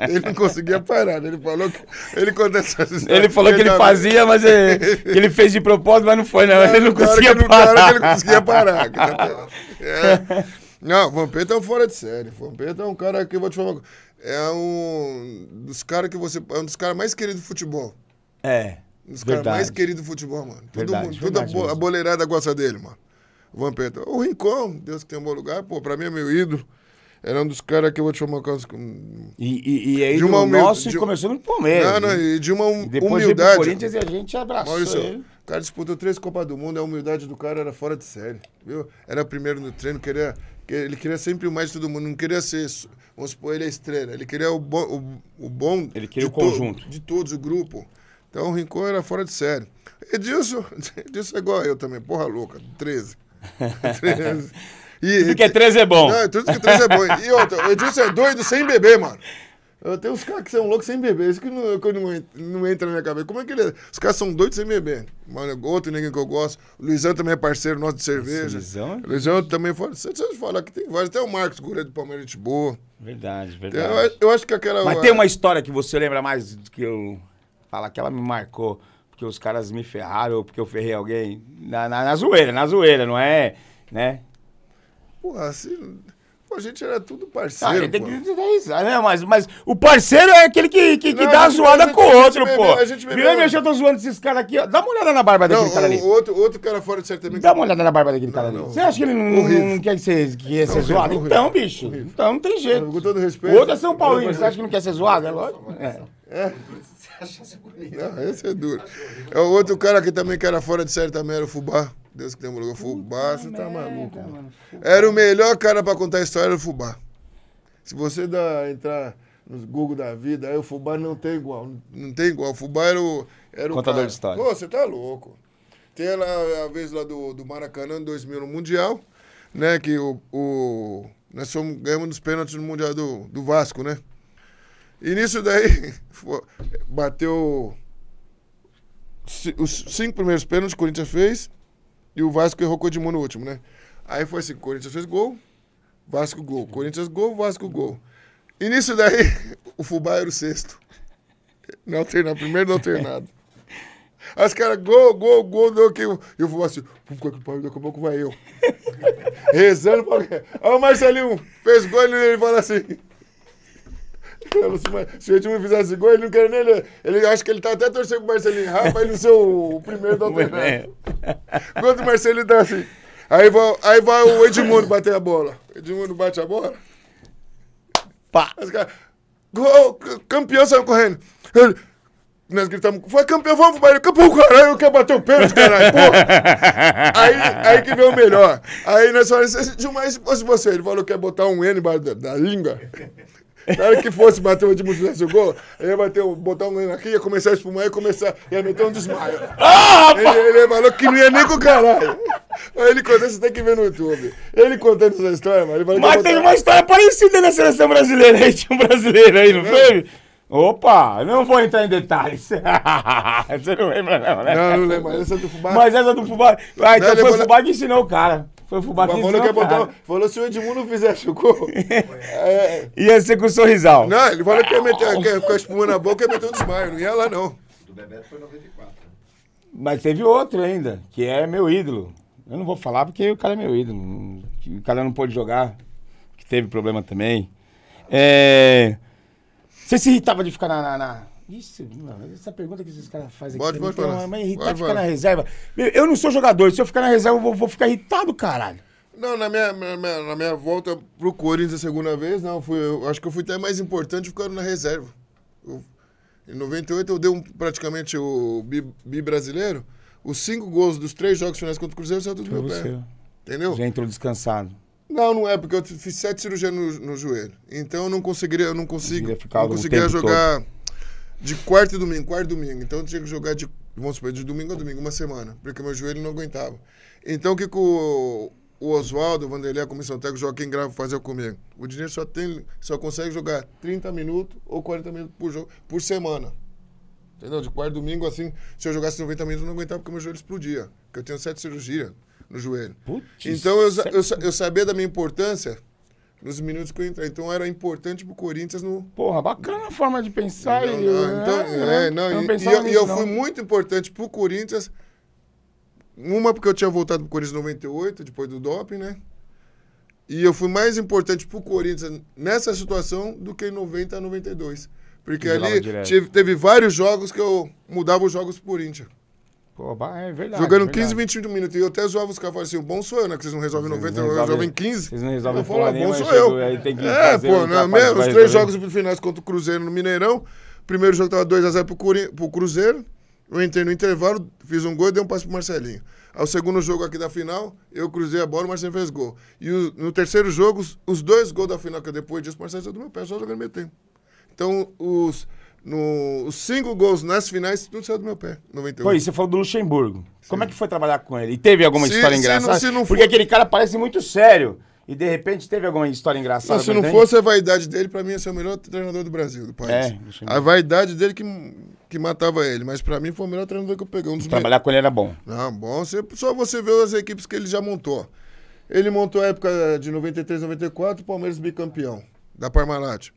S2: Ele não conseguia parar. né? Ele falou que. Ele conta essas histórias.
S1: Ele falou que ele fazia, mas é, que ele fez de propósito, mas não foi, não. Ele não conseguia
S2: ele-
S1: parar.
S2: que ele conseguia parar. É. Não, o Vampeta é um fora de série. O Vampeta é um cara que eu vou te falar. uma coisa, É um dos caras que você. É um dos caras mais queridos do futebol.
S1: É.
S2: Um dos caras mais queridos do futebol, mano. Todo
S1: Verdade,
S2: mundo, toda a boleirada gosta dele, mano. O Vampeta. O Rincon, Deus que tem um bom lugar, pô, pra mim é meu ídolo. Era um dos caras que eu vou te falar uma coisa. com-
S1: E, e, e aí,
S2: De uma
S1: do
S2: humil-
S1: nosso,
S2: de-
S1: começou no Palmeiras.
S2: Não, não,
S1: né?
S2: e de uma hum-
S1: E depois
S2: humildade.
S1: Corinthians e a gente abraçou
S2: Maurício,
S1: ele.
S2: o cara disputou três Copas do Mundo, a humildade do cara era fora de série, viu? Era primeiro no treino, queria, que- ele queria sempre o mais de todo mundo, não queria ser, vamos supor, ele é estrela, ele queria o bom, o, o bom
S1: Ele queria
S2: de
S1: o conjunto.
S2: de todos, o grupo. Então o Rincon era fora de série. Edilson, Edilson é igual eu também, porra louca, 13. 13. E,
S1: Tudo que é 13 é bom.
S2: Não, tudo que 13 é bom. E outra, o Edilson é doido sem beber, mano. Eu tenho uns caras que são loucos sem beber. Isso que não, que não, não entra na minha cabeça. Como é que ele é? Os caras são doidos sem beber. Mano, outro ninguém que eu gosto. O Luizão também é parceiro nosso de cerveja.
S1: Luizão?
S2: O Luizão também fala. Você falar que tem vários. Até o Marcos Gouveia do Palmeiras de boa.
S1: Verdade,
S2: Eu,
S1: verdade.
S2: eu acho que aquela.
S1: Mas tem uma história que você lembra mais do que eu. Fala que ela me marcou. Porque os caras me ferraram ou porque eu ferrei alguém. Na, na, na zoeira, na zoeira, não é? Né?
S2: Porra, assim. Pô, a gente era tudo
S1: Ah,
S2: parceiro.
S1: ele tem que dar risada, né? Mas, mas o parceiro é aquele que, que, que
S2: Não,
S1: dá
S2: a
S1: zoada com o outro, pô.
S2: a gente bebeu-
S1: eu tô zoando esses caras aqui, ó. Dá uma olhada na barba
S2: Não,
S1: daquele cara ali.
S2: o, outro, outro cara fora de série também.
S1: Dá uma olhada na barba daquele cara ali.
S2: não.
S1: Você acha que ele não, não quer ser, que ser zoado? Então, bicho. Então não tem jeito.
S2: Com todo
S1: O
S2: respeito.
S1: outro é São Paulino. Você acha que não quer ser zoado? É lógico. É.
S2: Não, esse é duro. É o outro cara que também que era fora de série também era o Fubá. Deus que tem um lugar. Fubá, você tá maluco. mano. Era o melhor cara pra contar a história, era o Fubá. Se você dá, entrar nos Google da vida, aí o Fubá não tem igual. Não tem igual. O Fubá era o. Era o
S1: Contador
S2: cara.
S1: de história.
S2: Pô, você tá louco. Tem lá a vez lá do, do Maracanã em 2000 no Mundial, né? Que o. o nós fomos, ganhamos nos pênaltis no Mundial do, do Vasco, né? E nisso daí, bateu os cinco primeiros pênaltis que o Corinthians fez e o Vasco errou com o Edmundo no último, né? Aí foi assim, Corinthians fez gol, Vasco gol, Corinthians gol, Vasco gol. E nisso daí, o Fubá era o sexto. Não alternado, primeiro não alternado. Aí os caras, gol, gol, gol, deu que eu. E o Fubá assim, daqui a pouco vai eu. Rezando pra? Aí o Marcelinho fez gol e ele fala assim. Mas Se o Edmundo fizesse gol, ele não quer nem. Ele, ele acha que ele tá até torcendo pro Marcelinho pra ele não ser o, o primeiro do alternado. Quando o Marcelinho tá assim. Aí vai, aí vai o Edmundo bater a bola. Edmundo bate a bola.
S1: Pá.
S2: Os caras. Gol, campeão saiu correndo. Ele, nós gritamos, foi campeão, vamos pro Bahia. Campeão, caralho, eu quero bater o pênalti, caralho, porra. aí, aí que veio o melhor. Aí nós falamos, Gilmar, se fosse você, ele falou que ia botar um N embaixo da, da língua. Na hora que fosse bater o Edmundo fizesse o gol, ele ia bater, o- botar um aqui, ia começar a espumar, ia começar, ia meter um desmaio.
S1: Ah,
S2: Ele, ele falou que não ia nem com o caralho. Aí ele contando, você tem que ver no YouTube. Ele contando essa história, mano.
S1: Mas
S2: botar-
S1: teve uma história parecida na seleção brasileira aí. Tinha um brasileiro aí, não foi? Opa, não vou entrar em detalhes. Você não lembra, não, né?
S2: Não, não lembro. Essa é do Fubá.
S1: Mas essa do Fubá. Ah, então
S2: ele
S1: foi o Fubá que ensinou o cara. Foi o Fubá que
S2: falou que ia botar. Falou se o Edmundo fizesse o gol. é,
S1: Ia ser com o sorrisal.
S2: não, ele falou que ia meter que com a espuma na boca e ia meter um desmaio. Não ia lá, não.
S3: Do Bebeto foi 94.
S1: Mas teve outro ainda, que é meu ídolo. Eu não vou falar porque o cara é meu ídolo. O cara não pôde jogar, que teve problema também. É... Você se irritava de ficar na. na, na... Isso, mano, essa pergunta que esses caras fazem
S2: Pode,
S1: aqui.
S2: pode
S1: então,
S2: falar.
S1: Mas irritar
S2: Pode
S1: de ficar na reserva. Eu não sou jogador, se eu ficar na reserva, eu vou, vou ficar irritado, caralho.
S2: Não, na minha, na minha, na minha volta pro Corinthians a segunda vez, não. Fui, eu acho que eu fui até mais importante ficando na reserva. Eu- em 98 eu dei um, praticamente o bi, bi brasileiro. Os cinco gols dos três jogos finais contra o Cruzeiro saiu tudo do meu pé. Entendeu?
S1: Já entrou descansado.
S2: Não, não é, porque eu fiz sete cirurgias no, no joelho. Então eu não conseguiria, eu não consigo. Não
S1: o
S2: conseguiria
S1: tempo
S2: jogar de quarta e domingo, quarta e domingo. Então eu tinha que jogar de, vamos supor, de domingo a domingo, uma semana, porque meu joelho não aguentava. Então o que, que o, o Oswaldo, o Vanderlei, a comissão técnica, o Joaquim Gravo fazia comigo? O Dinheiro só, tem, só consegue jogar 30 minutos ou 40 minutos por jogo por semana. Entendeu? De quarta e domingo, assim, se eu jogasse 90 minutos, eu não aguentava porque meu joelho explodia. Porque eu tinha sete cirurgias no joelho.
S1: Putz,
S2: Então eu, eu, sa- eu sabia da minha importância nos minutos que eu entrei. Então era importante pro Corinthians no.
S1: Porra, bacana a forma de pensar.
S2: Não,
S1: e-
S2: não, então,
S1: é,
S2: é, não,
S1: eu
S2: e,
S1: pensava
S2: e eu,
S1: nisso,
S2: eu
S1: não.
S2: fui muito importante pro Corinthians. Uma porque eu tinha voltado pro Corinthians em 98, depois do doping, né? E eu fui mais importante pro Corinthians nessa situação do que em 90 a 92. Porque ali tive- teve vários jogos que eu mudava os jogos pro Corinthians.
S1: Pô, é verdade.
S2: Jogando
S1: verdade.
S2: 15, 20 minutos. E eu até zoava os caras assim: o bom sou eu, né? Que vocês não resolvem
S1: Vocês
S2: 90,
S1: não
S2: eu
S1: resolvem-
S2: resolvo em 15.
S1: Vocês não resolvem
S2: eu falo, "Ah, bom
S1: nenhuma,
S2: sou
S1: chegou,
S2: eu.
S1: aí tem que
S2: é, pô,
S1: o
S2: não, mesmo, os três jogos finais contra o Cruzeiro no Mineirão. Primeiro jogo tava 2x0 pro, Curi- pro Cruzeiro. Eu entrei no intervalo, fiz um gol e dei um passe pro Marcelinho. Ao segundo jogo aqui da final, eu cruzei a bola, o Marcelinho fez gol. E o- no terceiro jogo, os, os dois gols da final que depois disso, o Marcelinho saiu do meu pé, só jogando meio tempo. Então, os, no, os cinco gols nas finais, tudo saiu do meu pé. 98.
S1: Pô, e você falou do Luxemburgo. Como é que foi trabalhar com ele? E teve alguma
S2: Se-
S1: história
S2: se não-
S1: engraçada?
S2: se não
S1: Porque
S2: for-
S1: aquele cara parece muito sério. E de repente teve alguma história engraçada?
S2: Não, se não
S1: ele?
S2: fosse a vaidade dele, pra mim ia ser o melhor treinador do Brasil, do país.
S1: É,
S2: a vaidade dele que, que matava ele, mas pra mim foi o melhor treinador que eu peguei. Um
S1: Trabalhar com ele era bom.
S2: me- Não, bom, você, só você ver as equipes que ele já montou. Ele montou a época de 93, 94, o Palmeiras bicampeão da Parmalat.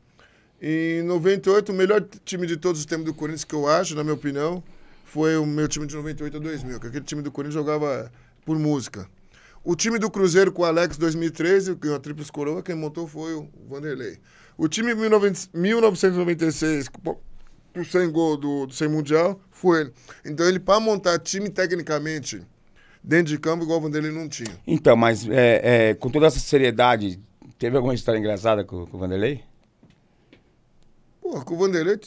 S2: Em 98, o melhor time de todos os tempos do Corinthians, que eu acho, na minha opinião, foi o meu time de 98 a 2000, que aquele time do Corinthians jogava por música. O time do Cruzeiro com o Alex 2013, que a Tríplice Coroa, quem montou foi o Vanderlei. O time 19- 1996, com o 100 gol do, do 100 Mundial, foi ele. Então ele, para montar time tecnicamente, dentro de campo, igual o Vanderlei não tinha.
S1: Então, mas é, é, com toda essa seriedade, teve alguma história engraçada com, com o Vanderlei?
S2: Porra, com o Vanderlei,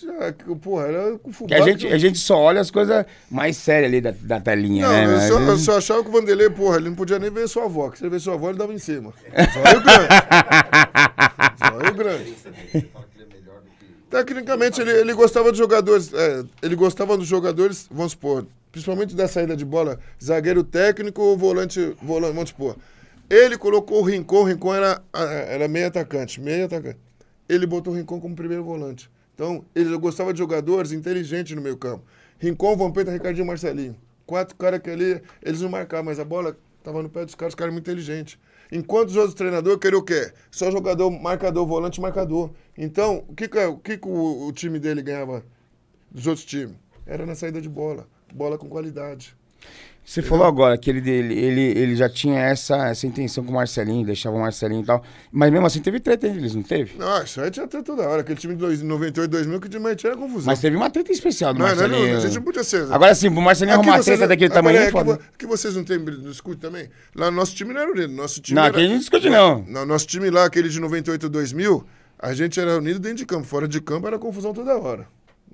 S2: porra, era com o
S1: Que
S2: Fubá.
S1: a gente, a gente só olha as coisas mais sérias ali da, da telinha,
S2: Não,
S1: né?
S2: eu só, eu só achava que o Vanderlei, porra, ele não podia nem ver sua avó. Que se ele ver sua avó, ele dava em cima. Grande. Zóio grande.
S3: Que melhor do que.
S2: Tecnicamente, ele, ele gostava dos jogadores. é, ele gostava dos jogadores, vamos supor, principalmente da saída de bola, zagueiro técnico ou volante, volante, vamos supor. Ele colocou o Rincon, o Rincon era, era meio atacante, meio atacante. Ele botou o Rincon como primeiro volante. Então, ele gostava de jogadores inteligentes no meio campo. Rincon, Vampeta, Ricardinho Marcelinho. Quatro caras que ali, eles não marcavam, mas a bola tava no pé dos caras, os caras muito inteligentes. Enquanto os outros treinadores queriam o quê? Só jogador, marcador, volante, marcador. Então, o que, é- o, que o, o time dele ganhava dos outros times? Era na saída de bola. Bola com qualidade.
S1: Você falou agora que ele, ele, ele, ele já tinha essa, essa intenção com o Marcelinho, deixava o Marcelinho e tal. Mas mesmo assim teve treta entre eles, não teve?
S2: Não, isso aí tinha até toda hora. Aquele time de dois- 98, 2000 que demais tinha confusão.
S1: Mas teve uma treta especial do
S2: não, não,
S1: Marcelinho.
S2: não, a gente não podia ser.
S1: Agora sim, pro Marcelinho
S2: Aqui
S1: arrumar
S2: vocês-
S1: treta daquele
S2: agora,
S1: tamanho
S2: é
S1: é
S2: que
S1: foda.
S2: vo- Que vocês não têm no escute também? Lá no nosso time não era unido. Nosso time
S1: Não,
S2: era...
S1: a gente não discute, não.
S2: No nosso time lá, aquele de 98, 2000, a gente era unido dentro de campo. Fora de campo era confusão toda hora.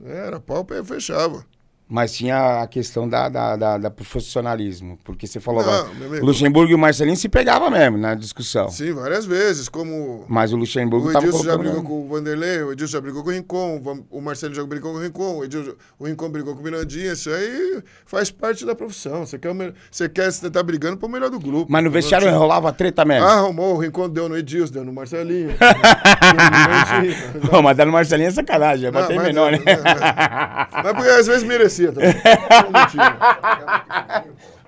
S2: Era pau, fechava.
S1: Mas tinha a questão da, da, da, da profissionalismo. Porque você falou
S2: Não,
S1: agora. O Luxemburgo e o Marcelinho se pegavam mesmo na discussão.
S2: Sim, várias vezes. Como
S1: Mas o Luxemburgo
S2: o
S1: tava
S2: Edilson já brigou com o Vanderlei, o Edilson já brigou com o Rincon, o o Marcelo já brigou com o Rincon, o, Edilson, o Rincon brigou com o Mirandinha. Isso aí faz parte da profissão. Você quer, o você quer você tá brigando pro melhor do grupo.
S1: Mas no vestiário
S2: Não tinha-
S1: rolava treta mesmo.
S2: Ah, arrumou, o Rincon deu no Edilson, deu no Marcelinho.
S1: Pô, mas dar no Marcelinho é sacanagem, é bater
S2: mas-
S1: menor, né?
S2: Mas porque às vezes merecia também.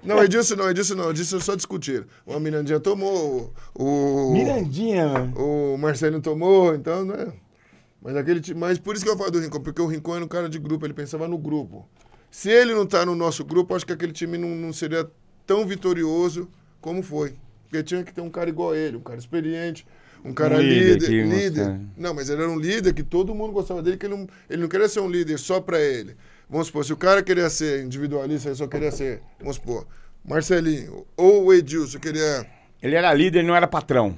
S2: Não. Não, Edilson não, Edilson não. Edilson só discutiram. O Mirandinha tomou, o,
S1: Mirandinha, mano.
S2: o Marcelinho tomou, então, né? Mas aquele time, mas por isso que eu falo do Rincon, porque o Rincon era um cara de grupo, ele pensava no grupo. Se ele não tá no nosso grupo, acho que aquele time não, não seria tão vitorioso como foi. Porque tinha que ter um cara igual a ele, um cara experiente, um cara
S1: Um líder
S2: líder. líder. Não, mas ele era um líder que todo mundo gostava dele, que ele não, ele não queria ser um líder só pra ele. Vamos supor, se o cara queria ser individualista, ele só queria ser, vamos supor, Marcelinho ou o Edilson queria
S1: Ele era líder, ele não era patrão.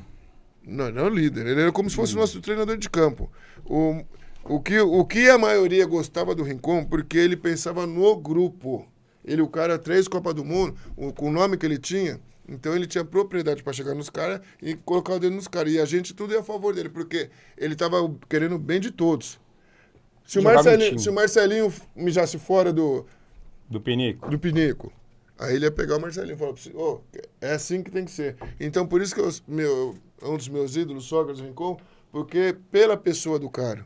S2: não, ele era o líder. Ele era como se fosse o nosso treinador de campo. O, o, que, o que a maioria gostava do Rincon, porque ele pensava no grupo. Ele, o cara, três Copas do Mundo, o, com o nome que ele tinha, então ele tinha propriedade para chegar nos caras e colocar o dedo nos caras. E a gente tudo ia a favor dele, porque ele tava querendo o bem de todos. Se o, Marcelinho, se o Marcelinho mijasse fora do,
S1: Do Pinico.
S2: do Pinico. Aí ele ia pegar o Marcelinho e falar pra você, "Ô, é assim que tem que ser. Então, por isso que eu, meu, é um dos meus ídolos, Sócrates Rincon, porque pela pessoa do cara.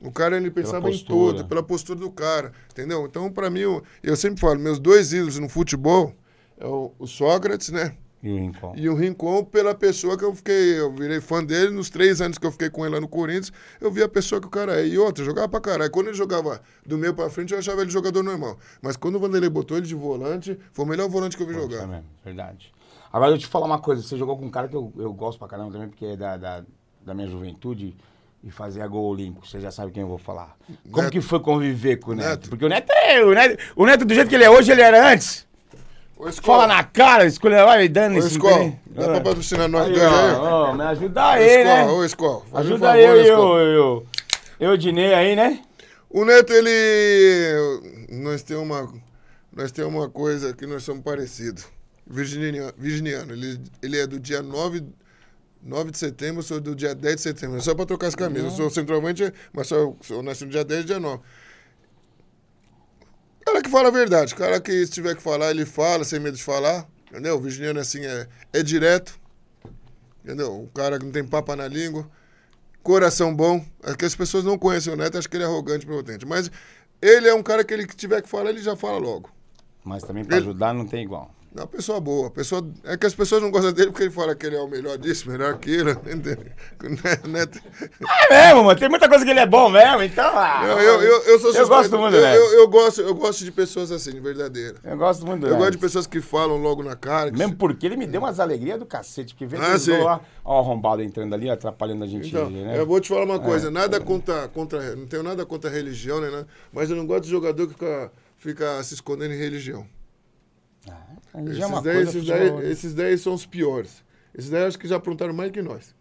S2: O cara, ele pensava em todo, pela postura do cara, entendeu? Então, pra mim, eu, eu sempre falo, meus dois ídolos no futebol é o, o Sócrates, né?
S1: E o Rincon.
S2: E o Rincon pela pessoa que eu fiquei, eu virei fã dele, nos três anos que eu fiquei com ele lá no Corinthians, eu vi a pessoa que o cara é. E outra, jogava pra caralho. Quando ele jogava do meio pra frente, eu achava ele jogador normal. Mas quando o Vanderlei botou ele de volante, foi o melhor volante que eu vi
S1: é
S2: jogar.
S1: mesmo, verdade. Agora eu te falar uma coisa, você jogou com um cara que eu, eu gosto pra caramba também, porque é da, da, da minha juventude e fazia gol olímpico, você já sabe quem eu vou falar. Como
S2: Neto.
S1: que foi conviver com o Neto?
S2: Neto.
S1: Porque o Neto é o Neto, o Neto do jeito que ele é hoje, ele era antes.
S2: Ô,
S1: Fala na cara, escolha, vai dando
S2: Ô,
S1: esse
S2: Escola, dá pra patrocinar nós dois aí?
S1: ó, me ajuda
S2: Ô,
S1: aí, né?
S2: Escola, ô, Escola,
S1: Ajuda
S2: favor,
S1: eu e eu, eu, eu, Dinei aí, né?
S2: O Neto, ele. Nós temos uma, nós temos uma coisa que nós somos parecidos. Virginiano. virginiano. Ele, ele é do dia 9, 9 de setembro, eu sou do dia 10 de setembro. Só pra trocar as camisas. Eu sou centroavante, mas só, sou, nasci no dia 10 e dia 9. Cara que fala a verdade. Cara que se tiver que falar, ele fala, sem medo de falar. Entendeu? O virginiano, assim, é, é direto. Entendeu? O cara que não tem papa na língua coração bom. É que as pessoas não conhecem o Neto, acho que ele é arrogante, prepotente. Mas ele é um cara que ele que tiver que falar, ele já fala logo.
S1: Mas também pra
S2: Ele-
S1: ajudar não tem igual.
S2: É uma pessoa boa. Pessoa, é que as pessoas não gostam dele porque ele fala que ele é o melhor disso, melhor aquilo. entendeu? O Neto,
S1: É mesmo, mano, tem muita coisa que ele é bom mesmo, então... ah,
S2: eu, eu, eu, eu sou
S1: Eu gosto muito do
S2: eu, eu, gosto, eu gosto de pessoas assim, verdadeiras.
S1: Eu gosto muito do
S2: Eu gosto de pessoas que falam logo na cara. que-
S1: Mesmo porque ele me deu umas alegrias do cacete, porque vem
S2: Ah,
S1: ah,
S2: sim.
S1: lá, ó o arrombado entrando ali, atrapalhando a gente,
S2: Então,
S1: né?
S2: eu vou te falar uma coisa, nada contra, contra. Não tenho nada contra a religião, né? né? Mas eu não gosto de jogador que fica, fica se escondendo em religião.
S1: É
S2: Esses 10,
S1: coisa,
S2: esses,
S1: futebol-
S2: 10, esses 10 são os piores. Esses 10 acho que já aprontaram mais que nós.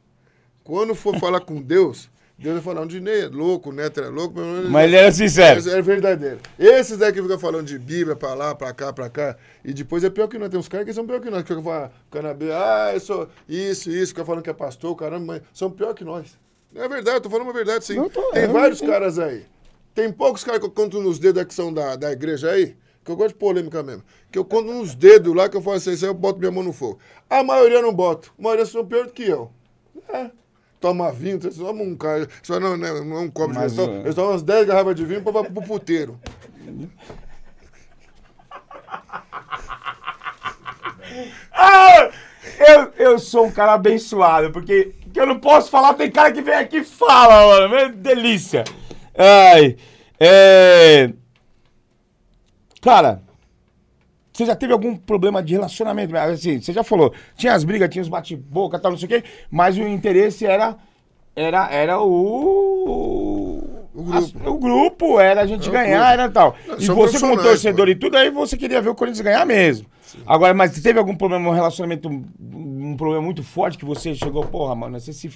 S2: Quando for falar com Deus, Deus vai falar, o Dinei é louco, o Neto é louco, pelo menos
S1: Mas ele era sincero.
S2: é, é verdadeiro. Esses daí que ficam falando de Bíblia pra lá, pra cá, pra cá, e depois é pior que nós. Tem uns caras que são pior que nós, que ficam falando, canabê, ah, eu sou isso, isso, fica falando que é pastor, caramba, mas são pior que nós. É verdade, tô falando uma verdade, sim.
S1: Tô-
S2: Tem
S1: eu não
S2: vários caras aí. Tem poucos caras que eu conto nos dedos aí que são da, da igreja aí, que eu gosto de polêmica mesmo. Que eu conto nos dedos lá, que eu falo assim, isso aí eu boto minha mão no fogo. A maioria eu não boto. A maioria são pior do que eu. É. Toma vinho, você toma um cara. Fala, não, não, não é um copo de
S1: Mas,
S2: vinho.
S1: ó,
S2: Eles tomam umas 10 garrafas de vinho pra vai pro puteiro.
S1: Ah, eu, eu sou um cara abençoado, porque que eu não posso falar, tem cara que vem aqui e fala, mano. Meu, delícia. Ai, é... Cara, você já teve algum problema de relacionamento? Assim, você já falou, tinha as brigas, tinha os bate-boca, tal, não sei o quê, mas o interesse era, era, era o...
S2: O grupo.
S1: as- o grupo, era a gente ganhar, era tal.
S2: Não,
S1: E você como torcedor
S2: pô.
S1: e tudo, aí você queria ver o Corinthians ganhar mesmo. Agora, mas teve algum problema no relacionamento, um um problema muito forte que você chegou, porra, mano, você se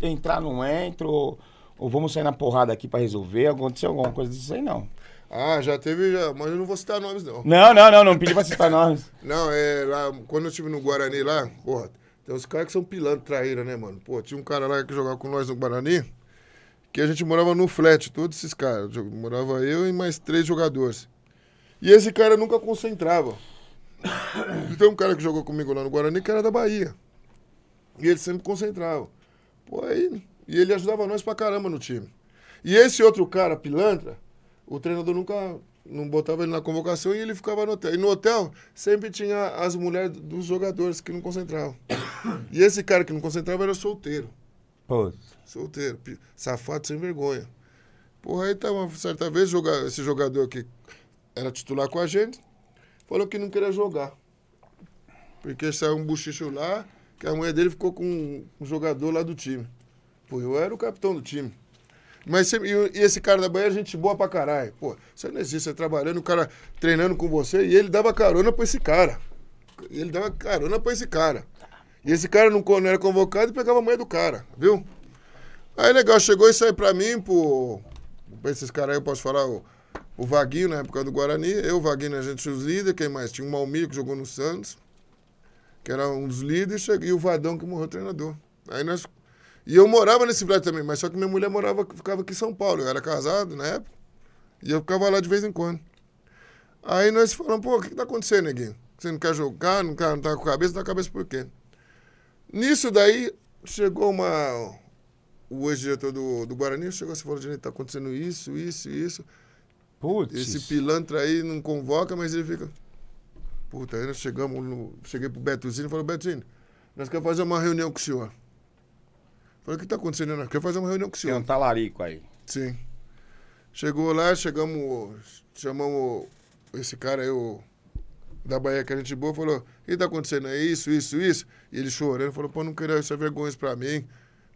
S1: entrar, não entro, ou, ou vamos sair na porrada aqui pra resolver, aconteceu alguma coisa disso aí, não.
S2: Ah, já teve, já, mas eu não vou citar nomes, não.
S1: Não, não, não, não pedi pra citar nomes.
S2: Não, é lá, quando eu estive no Guarani lá, porra, tem uns caras que são pilantra, traíra, né, mano? Pô, tinha um cara lá que jogava com nós no Guarani, que a gente morava no flat, todos esses caras. Morava eu e mais três jogadores. E esse cara nunca concentrava. E tem um cara que jogou comigo lá no Guarani que era da Bahia. E ele sempre concentrava. Pô, aí E ele ajudava nós pra caramba no time. E esse outro cara, pilantra, o treinador nunca não botava ele na convocação e ele ficava no hotel. E no hotel sempre tinha as mulheres dos jogadores que não concentravam. E esse cara que não concentrava era solteiro.
S1: Pô,
S2: Solteiro, safado sem vergonha. Porra, aí tá uma certa vez joga- esse jogador que era titular com a gente, falou que não queria jogar. Porque saiu um buchicho lá, que a mulher dele ficou com um jogador lá do time. Pô, eu era o capitão do time. Mas e, e esse cara da Bahia é gente boa pra caralho. Pô, você não existe, você trabalhando, o cara treinando com você, e ele dava carona pra esse cara. Ele dava carona pra esse cara. E esse cara não, não era convocado e pegava a mulher do cara, viu? Aí legal, chegou isso aí pra mim, pro. Pra esses caras aí, eu posso falar, o, o Vaguinho na época do Guarani, eu, o Vaguinho, a gente os líderes, quem mais? Tinha o Malmir que jogou no Santos, que era um dos líderes, e o Vadão que morreu treinador. Aí nós. E eu morava nesse prédio também, mas só que minha mulher morava, ficava aqui em São Paulo. Eu era casado na época, e eu ficava lá de vez em quando. Aí nós falamos, pô, o que, que tá acontecendo, neguinho? Você não quer jogar, não, quer, não tá com a cabeça, tá com a cabeça por quê? Nisso daí, chegou uma. O ex-diretor do, do Guarani chegou assim e falou: gente, tá acontecendo isso, isso, isso.
S1: putz.
S2: Esse pilantra aí não convoca, mas ele fica. Puta, aí nós chegamos, no, cheguei pro Betozinho e falei: Betinho, nós queremos fazer uma reunião com o senhor. Falei: o que tá acontecendo? Nós queremos fazer uma reunião com o
S1: Tem um
S2: senhor.
S1: talarico aí.
S2: Sim. Chegou lá, chegamos, chamamos esse cara aí, o da Bahia que a gente boa, falou, o que tá acontecendo? É isso, isso, isso? E ele chorando, falou, pô, não queria isso é vergonha isso pra mim.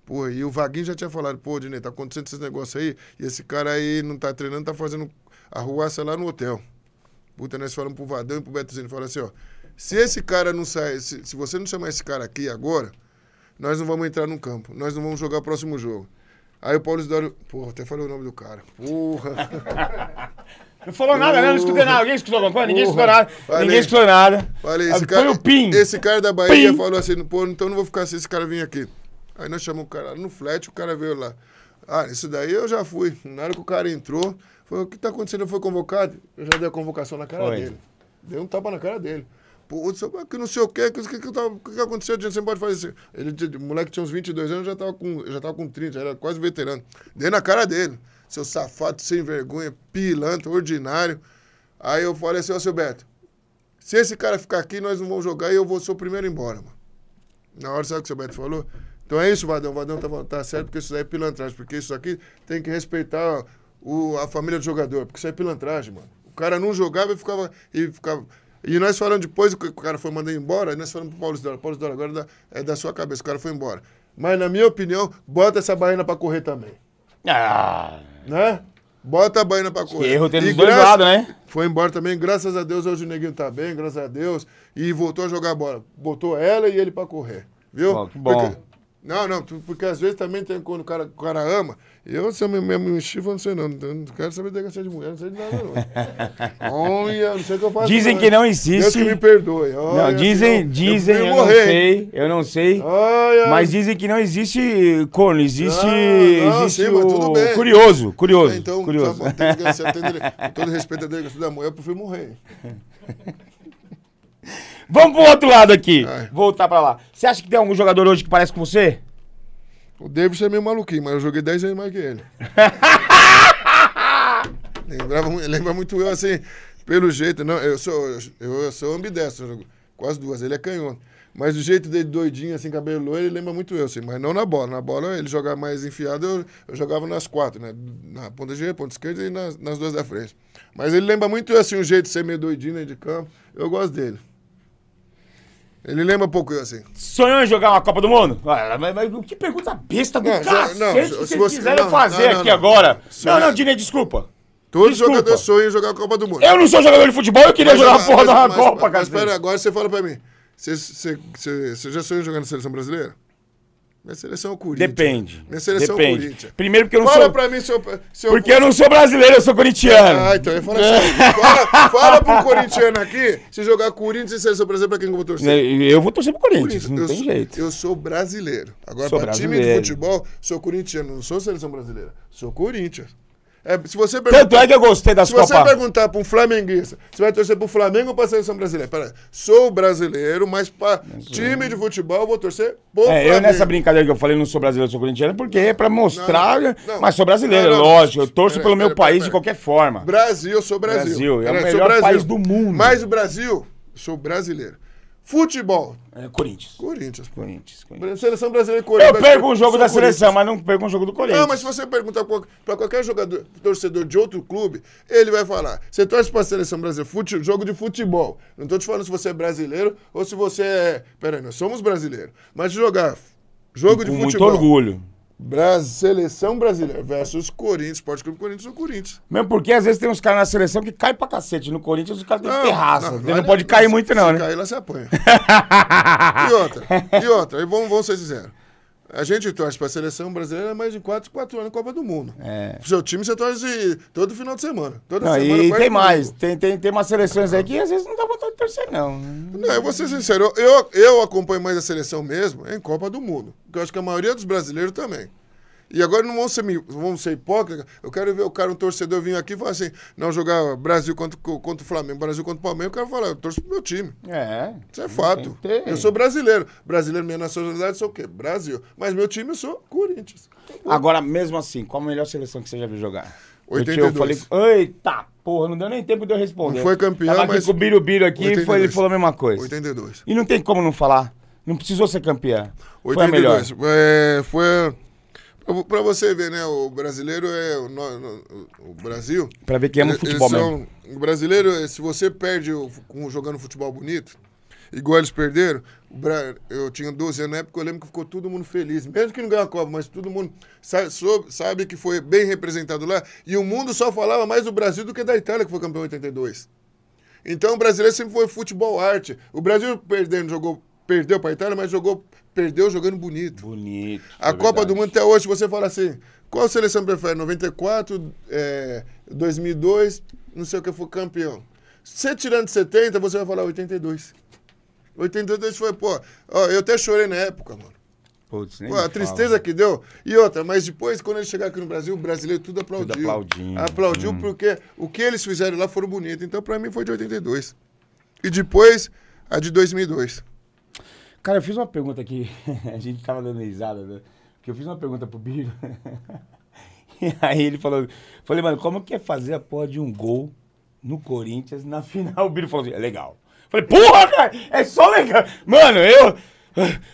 S2: Pô, e o Vaguinho já tinha falado, pô, Dinei, tá acontecendo esse negócio aí, e esse cara aí não tá treinando, tá fazendo arruaça lá no hotel. Puta, nós falamos pro Vadão e pro Betozinho, falamos assim, ó, se esse cara não sai, se, se você não chamar esse cara aqui agora, nós não vamos entrar no campo, nós não vamos jogar o próximo jogo. Aí o Paulo Isidoro, porra, até falei o nome do cara. Porra.
S1: Não falou nada, né? Não escutei nada. Alguém escutou alguma coisa? Ninguém escutou nada.
S2: Falei.
S1: Ninguém escutou nada.
S2: Falei,
S1: Ah,
S2: esse cara,
S1: Foi o PIN.
S2: esse cara da Bahia
S1: Pim.
S2: falou assim, pô, então não vou ficar se esse cara vir aqui. Aí nós chamamos o cara no flat, o cara veio lá. Ah, isso daí eu já fui. Na hora que o cara entrou, falou, o que tá acontecendo? Eu fui convocado? Eu já dei a convocação na cara
S1: Foi.
S2: dele. Dei um tapa na cara dele. Isso que não sei o quê, que, que, que, que, que aconteceu, gente, você não pode fazer isso. Ele, o moleque tinha uns 22 anos, já tava com, já tava com 30, já era quase veterano. Dei na cara dele. Seu safado, sem vergonha, pilantra, ordinário. Aí eu falei assim, ó, seu Beto, se esse cara ficar aqui, nós não vamos jogar e eu vou ser o primeiro embora, mano. Na hora, sabe o que o seu Beto falou? Então é isso, Vadão. O Vadão tá, tá certo, porque isso daí é pilantragem. Porque isso aqui tem que respeitar o, a família do jogador. Porque isso é pilantragem, mano. O cara não jogava e ficava. E, ficava, e nós falando depois que o cara foi mandado embora, aí nós falamos pro Paulo Isidoro. Paulo Isidoro, agora é da- é da sua cabeça, o cara foi embora. Mas, na minha opinião, bota essa baiana pra correr também.
S1: Ah,
S2: Né? Bota a baiana pra correr.
S1: erro tem
S2: E
S1: dos dois lados, né?
S2: foi embora também, graças a Deus, hoje o Neguinho tá bem, graças a Deus. E voltou a jogar bola. Botou ela e ele pra correr. Viu?
S1: Bom, bom.
S2: Porque- não, não, porque às vezes também tem quando o cara, o cara ama. Eu, se eu me- me eu não sei não. Eu não quero saber de de mulher, não sei de nada não. Olha, não sei o que eu faço.
S1: Dizem que não existe.
S2: Deus que me perdoe. Olha,
S1: Não, dizem,
S2: senão
S1: dizem, eu,
S2: eu
S1: não sei, eu não sei.
S2: Olha,
S1: Mas dizem que não existe corno, existe,
S2: Não, não,
S1: existe
S2: sim,
S1: o curioso, curioso,
S2: então,
S1: curioso.
S2: tem delegacia, tem com todo respeito à delegacia da mulher, eu prefiro morrer.
S1: Vamos pro outro lado aqui, voltar pra lá. Você acha que tem algum jogador hoje que parece com você?
S2: O Davis é meio maluquinho, mas eu joguei 10 anos mais que ele. Lembrava, lembra muito eu, assim, pelo jeito. Não, eu sou, eu, sou ambidestro, eu jogo quase duas. Ele é canhoto. Mas o jeito dele doidinho, assim, cabelo loiro, ele lembra muito eu, assim. Mas não na bola. Na bola, ele jogava mais enfiado, eu, eu jogava nas quatro, né? Na ponta direita, ponta esquerda e nas, nas duas da frente. Mas ele lembra muito eu, assim, o jeito de ser meio doidinho dentro de campo. Eu gosto dele. Ele lembra um pouco assim.
S1: Sonhou em jogar uma Copa do Mundo? Ah, mas, mas que pergunta besta do
S2: Não,
S1: cacete
S2: não,
S1: que
S2: se
S1: vocês
S2: você-
S1: quiserem
S2: não,
S1: fazer
S2: não,
S1: aqui agora. Não, não, Dinei, desculpa.
S2: Todo
S1: Desculpa.
S2: jogador sonha em jogar a Copa do Mundo.
S1: Eu não sou jogador de futebol, eu queria jogar a porra
S2: mas,
S1: Copa,
S2: mas,
S1: cara.
S2: espera, agora você fala pra mim. Você, você, você, você já sonhou em jogar na seleção brasileira? Minha seleção é o Corinthians.
S1: Depende.
S2: Minha seleção é o
S1: Depende.
S2: Corinthians.
S1: Primeiro porque eu não
S2: Fala
S1: sou...
S2: pra mim, seu. seu
S1: Porque eu não sou brasileiro, eu sou corintiano.
S2: Ah, então assim. fala, fala pra um corintiano aqui, se jogar Corinthians e seleção brasileira, pra quem que eu vou torcer?
S1: Eu vou torcer pro Corinthians, não
S2: eu
S1: tem
S2: sou,
S1: jeito.
S2: Eu sou brasileiro. Agora,
S1: Sou
S2: pra time de
S1: brasileiro.
S2: futebol, sou corintiano, não sou seleção brasileira. Sou Corinthians. É, se você
S1: Tanto é que eu gostei das
S2: se você
S1: Copas.
S2: perguntar para um flamenguista, você vai torcer pro Flamengo ou pra seleção brasileira? Pera, sou brasileiro, mas pra time de futebol eu vou torcer pro
S1: É,
S2: Flamengo.
S1: eu nessa brincadeira que eu falei, não sou brasileiro, sou corintiano, porque é pra mostrar,
S2: Não, não, não.
S1: mas sou brasileiro,
S2: Não,
S1: lógico. Eu torço
S2: Pera,
S1: pelo meu
S2: pera,
S1: país
S2: pera,
S1: de qualquer forma.
S2: Brasil, eu sou Brasil.
S1: Brasil, é o melhor país do mundo.
S2: Mas o Brasil, eu sou brasileiro. Futebol,
S1: É, Corinthians.
S2: Corinthians. pô.
S1: Corinthians, Corinthians.
S2: Seleção brasileira e Corinthians.
S1: Eu perco um jogo da seleção, mas não perco um jogo do Corinthians.
S2: Não, mas se você perguntar pra pra qualquer jogador, torcedor de outro clube, ele vai falar. Você torce pra seleção brasileira, fute, jogo de futebol. Não tô te falando se você é brasileiro ou se você é. Pera aí, nós somos brasileiros. Mas jogar jogo de
S1: Com muito
S2: futebol.
S1: orgulho.
S2: Bras, seleção brasileira versus Corinthians, Esporte Clube Corinthians ou Corinthians.
S1: Mesmo porque às vezes tem uns caras na seleção que caem pra cacete. No Corinthians os caras têm terraça. Não,
S2: lá-
S1: pode cair muito, não,
S2: se
S1: né?
S2: cair, lá se apanha. e outra, e outra, e vamos, vamos ser sinceros. A gente torce pra seleção brasileira mais de 4, 4 anos na Copa do Mundo.
S1: É.
S2: Seu time você torce todo final de semana. Toda
S1: Não,
S2: semana
S1: e tem mais. Tem, tem, tem umas seleções aí que às vezes não dá vontade de torcer, não.
S2: Não, eu vou ser sincero, eu, eu acompanho mais a seleção mesmo em Copa do Mundo. Porque eu acho que a maioria dos brasileiros também. E agora não vamos ser, vamos ser hipócritas. Eu quero ver o cara, um torcedor, vir aqui e falar assim: não, jogar Brasil contra, contra o Flamengo, Brasil contra o Palmeiras. Eu quero falar, eu torço pro meu time.
S1: É.
S2: Isso é fato. Eu sou brasileiro. Brasileiro, minha nacionalidade, sou o quê? Brasil. Mas meu time eu sou Corinthians.
S1: Agora, mesmo assim, qual a melhor seleção que você já viu jogar? Eu,
S2: 82.
S1: te- eu falei, eita, porra, não deu nem tempo de eu responder.
S2: Não foi campeão,
S1: Tava aqui
S2: mas-
S1: com o Birubiru aqui e foi, ele
S2: 82.
S1: falou a mesma coisa.
S2: 82.
S1: E não tem como não falar. Não precisou ser campeã. Foi a melhor.
S2: 82. É, foi. Pra- Pra você ver, né? O brasileiro é. O, o Brasil.
S1: Pra ver quem ama
S2: eles
S1: futebol
S2: são-
S1: mesmo.
S2: O brasileiro, eh, se você perde com- jogando futebol bonito, igual eles perderam, eu tinha 12 anos na época, eu lembro que ficou todo mundo feliz. Mesmo que não ganhou a Copa, mas todo mundo sa- soube- sabe que foi bem representado lá. E o mundo só falava mais do Brasil do que da Itália, que foi campeão em 82. Então o brasileiro sempre foi futebol arte. O Brasil perdendo, jogou, perdeu para a Itália, mas jogou, perdeu jogando bonito.
S1: Bonito.
S2: A
S1: é
S2: Copa
S1: verdade.
S2: do Mundo até hoje, você fala assim, qual seleção prefere? 94, é, 2002, não sei o que, foi campeão. Você tirando 70, você vai falar 82. 82 foi, pô, ó, eu até chorei na época, mano.
S1: Putz,
S2: Pô, a
S1: fala.
S2: tristeza que deu. E outra, mas depois, quando ele chegar aqui no Brasil, o brasileiro tudo aplaudiu.
S1: Tudo aplaudindo.
S2: Aplaudiu
S1: Hum.
S2: porque o que eles fizeram lá foram bonitos. Então, pra mim, foi de 82. E depois, a de 2002.
S1: Cara, eu fiz uma pergunta aqui. A gente tava dando risada, né? Porque eu fiz uma pergunta pro Biro. E aí ele falou. Falei, mano, como que é fazer a porra de um gol no Corinthians na final? O Biro falou assim: é legal. Falei, porra, cara, é só legal. Mano, eu.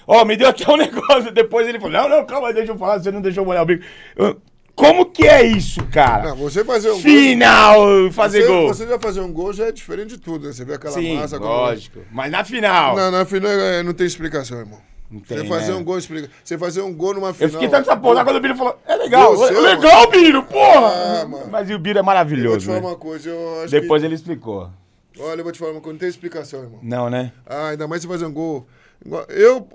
S1: Ó, me deu até um negócio. Depois ele falou: não, não, calma, deixa eu falar, você não deixou molhar o Biro. Eu, Como que é isso, cara?
S2: Não, você fazer um gol.
S1: Final, fazer
S2: você,
S1: gol.
S2: Você já fazer um gol já é diferente de tudo, né? Você vê aquela
S1: Sim,
S2: massa. como-
S1: lógico. Mas na final.
S2: Não, na final é, não tem explicação, irmão.
S1: Não
S2: você
S1: tem,
S2: fazer
S1: né?
S2: um gol explica. Você fazer um gol numa
S1: Eu
S2: final.
S1: fiquei tanto essa porra quando o Biro falou, é legal,
S2: Você,
S1: é legal, Biro, porra!
S2: Ah, mano.
S1: Mas e o Biro é
S2: Eu vou te
S1: maravilhoso,
S2: falar
S1: né?
S2: uma coisa, eu acho
S1: Depois ele explicou.
S2: que... Olha, eu vou te falar uma coisa, não tem explicação, irmão.
S1: Não, né?
S2: Ah, ainda mais você fazer um gol. Eu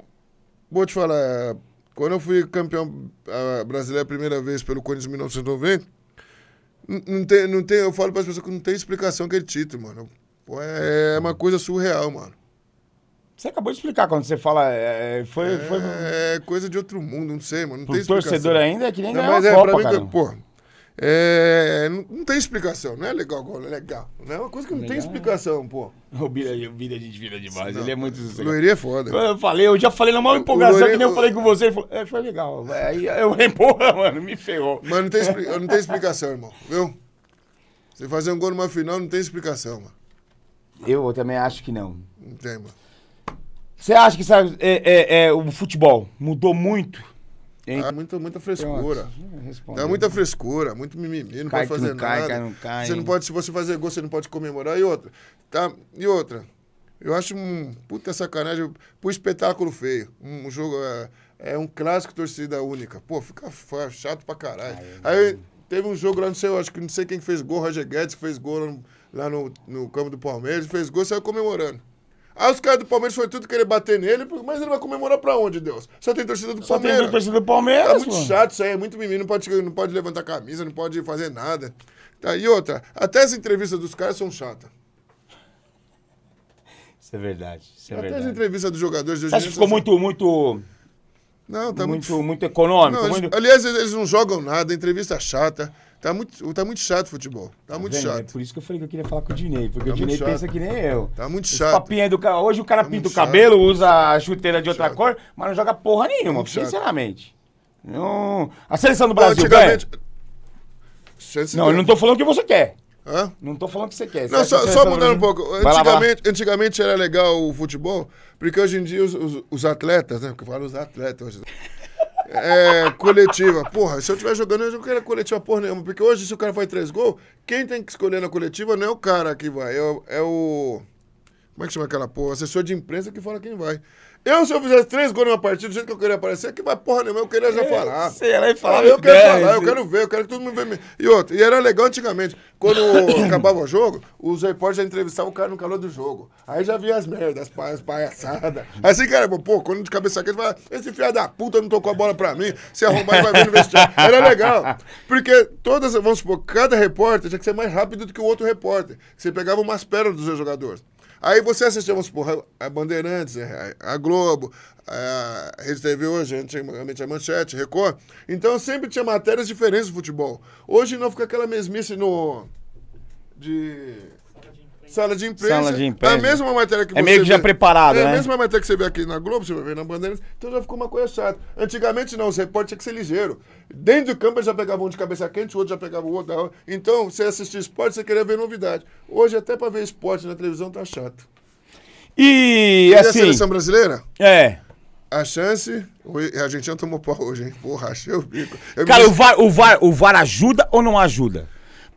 S2: vou te falar, quando eu fui campeão brasileiro a primeira vez pelo Corinthians em 1990, n- não tem, não tem, eu falo para as pessoas que não tem explicação aquele título, mano. Pô, é uma coisa surreal, mano.
S1: Você acabou de explicar quando você fala, é, foi, foi
S2: É coisa de outro mundo, não sei, mano. Não tem
S1: pro
S2: explicação.
S1: torcedor ainda é que nem
S2: Não,
S1: ganhar
S2: mas é,
S1: Copa,
S2: pra mim,
S1: cara.
S2: pô, é, não, não tem explicação. Não é legal gol, é legal. Não é uma coisa que não tem
S1: Legal.
S2: explicação, pô.
S1: O Biro, o Biro a gente vira demais, ele é muito sossegado.
S2: Loiria é foda.
S1: Eu falei, eu já falei na maior empolgação,
S2: Lourinho-
S1: que nem eu falei com você, ele falou, é, foi legal. Aí eu falei, porra, mano, me ferrou.
S2: Mas não tem, não tem explicação, irmão. Viu? Você fazer um gol numa final não tem explicação, mano.
S1: Eu também acho que não.
S2: Não tem, mano.
S1: Você acha que sabe, é, é, é, o futebol mudou muito? Hein?
S2: Ah, muita, muita frescura. Dá muita frescura, muito mimimi, não
S1: Cai
S2: pode fazer
S1: não cai,
S2: nada.
S1: cai não cai.
S2: Você não pode, se você fazer gol, você não pode comemorar. E outra, tá? E outra, eu acho um puta sacanagem pro espetáculo feio. Um jogo, é, é um clássico torcida única. Pô, fica chato pra caralho. Aí teve um jogo lá, não sei, eu acho que não sei quem fez gol, Roger Guedes que fez gol lá no, lá no, no campo do Palmeiras, fez gol e saiu comemorando. Aí os caras do Palmeiras foi tudo querer bater nele, mas ele vai comemorar pra onde, Deus? Só tem torcida do
S1: Só tem
S2: Palmeiras.
S1: torcida do Palmeiras,
S2: Tá muito
S1: mano.
S2: chato isso aí, é muito mimimi, não pode, não pode levantar camisa, não pode fazer nada. Tá, e outra, até as entrevistas dos caras são chatas.
S1: Isso é verdade, isso é
S2: até as
S1: verdade.
S2: entrevistas dos jogadores de hoje
S1: Você acha que ficou muito, muito...
S2: Não, tá
S1: muito,
S2: muito.
S1: muito econômico.
S2: Não,
S1: muito...
S2: aliás, eles não jogam nada, entrevista chata. Tá muito, tá muito chato o futebol. Tá muito
S1: Vendo? É
S2: chato.
S1: por isso que eu falei que eu queria falar com o Dinei, porque
S2: Tá
S1: o Dinei pensa
S2: chato.
S1: que nem eu.
S2: Tá muito
S1: Esse
S2: chato.
S1: papinho do cara. Hoje o cara
S2: Tá
S1: pinta o cabelo, usa a chuteira de outra
S2: chato.
S1: cor, mas não joga porra nenhuma,
S2: muito chato.
S1: sinceramente. Não... A seleção do
S2: Não,
S1: Brasil ganha?
S2: antigamente. Chance
S1: Não, eu
S2: ganha.
S1: não tô falando o que você quer.
S2: Hã?
S1: Não tô falando que você quer. Você
S2: Não, só, só mudando um pouco.
S1: Vai lá.
S2: Antigamente, antigamente era legal o futebol, porque hoje em dia os, os- os atletas, né? Porque eu falo os atletas hoje. É, coletiva. Porra, se eu estiver jogando, eu não quero coletiva porra nenhuma. Porque hoje, se o cara faz três gols, quem tem que escolher na coletiva não é o cara que vai, é o. É o como é que chama aquela porra? Assessor de imprensa que fala quem vai. Eu, se eu fizesse três gols numa partida, do jeito que eu queria aparecer, que vai porra nenhuma, eu queria já falar.
S1: Você ia lá e falava
S2: Ah, eu quero falar, eu
S1: e-
S2: quero ver, eu quero que todo mundo veja. E outra, e era legal antigamente. Quando acabava o jogo, os repórteres já entrevistavam o cara no calor do jogo. Aí já via as merdas, as, pa- as palhaçadas. Assim, cara, pô, quando de cabeça quente, fala, esse filho da puta não tocou a bola pra mim, se arrumar vai ver no vestiário. Era legal. Porque todas, vamos supor, cada repórter tinha que ser mais rápido do que o outro repórter. Você pegava umas pérolas dos seus jogadores. Aí você assistia, vamos supor, a Bandeirantes, a a Globo, a Rede TV hoje, antigamente a Manchete, Record. Então sempre tinha matérias diferentes do futebol. Hoje não fica aquela mesmice no. de. Sala de imprensa.
S1: Sala de imprensa.
S2: A mesma matéria que
S1: É
S2: você
S1: meio que já
S2: vê-
S1: preparado,
S2: é
S1: né?
S2: a mesma matéria que você vê aqui na Globo, você vai ver na Bandeirantes. Então já ficou uma coisa chata. Antigamente não, os repórteres tinha que ser ligeiro. Dentro do campo eles já pegavam um de cabeça quente, o outro já pegava o outro. Então, você assistia esporte, você queria ver novidade. Hoje, até pra ver esporte na televisão, tá chato.
S1: E
S2: E a
S1: assim.
S2: seleção brasileira?
S1: É.
S2: A chance. A Argentina tomou pau hoje, hein? Porra, achei o bico. Eu
S1: Cara,
S2: me-
S1: o VAR, o, VAR, o VAR ajuda ou não ajuda?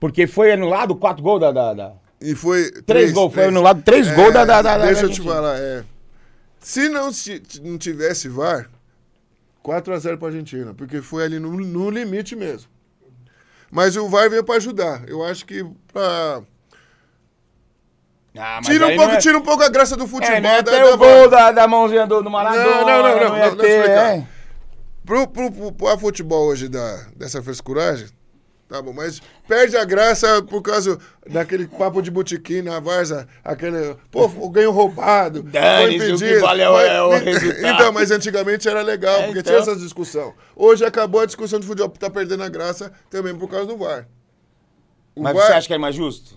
S1: Porque foi anulado quatro gols da. da, da-
S2: E foi.
S1: Três gols, foi anulado três gols da- da- da- da
S2: Deixa eu te falar, é. Se não, se não tivesse VAR, 4x0 pra Argentina, porque foi ali no, no limite mesmo. Mas o VAR veio pra ajudar. Eu acho que pra.
S1: Ah,
S2: Tira um, pouco,
S1: não é-
S2: tira um pouco a graça do futebol.
S1: É, não ia
S2: da- da
S1: o
S2: VAR.
S1: gol da, da mãozinha do, do Maradona.
S2: Não, não, não, não,
S1: ia
S2: não, deixa eu
S1: ter,
S2: explicar.
S1: é.
S2: Pro, pro, pro, pro futebol hoje da, dessa frescuragem, tá bom, mas perde a graça por causa daquele papo de botiquim na Varza, aquele, pô, ganho roubado, foi
S1: Dane-se, o que
S2: impedido.
S1: vale é o-
S2: mas-
S1: é o resultado.
S2: Então, mas antigamente era legal,
S1: É,
S2: porque
S1: então.
S2: tinha essa discussão. Hoje acabou a discussão de futebol, tá perdendo a graça também por causa do VAR. O
S1: Mas
S2: VAR,
S1: você acha que é mais justo?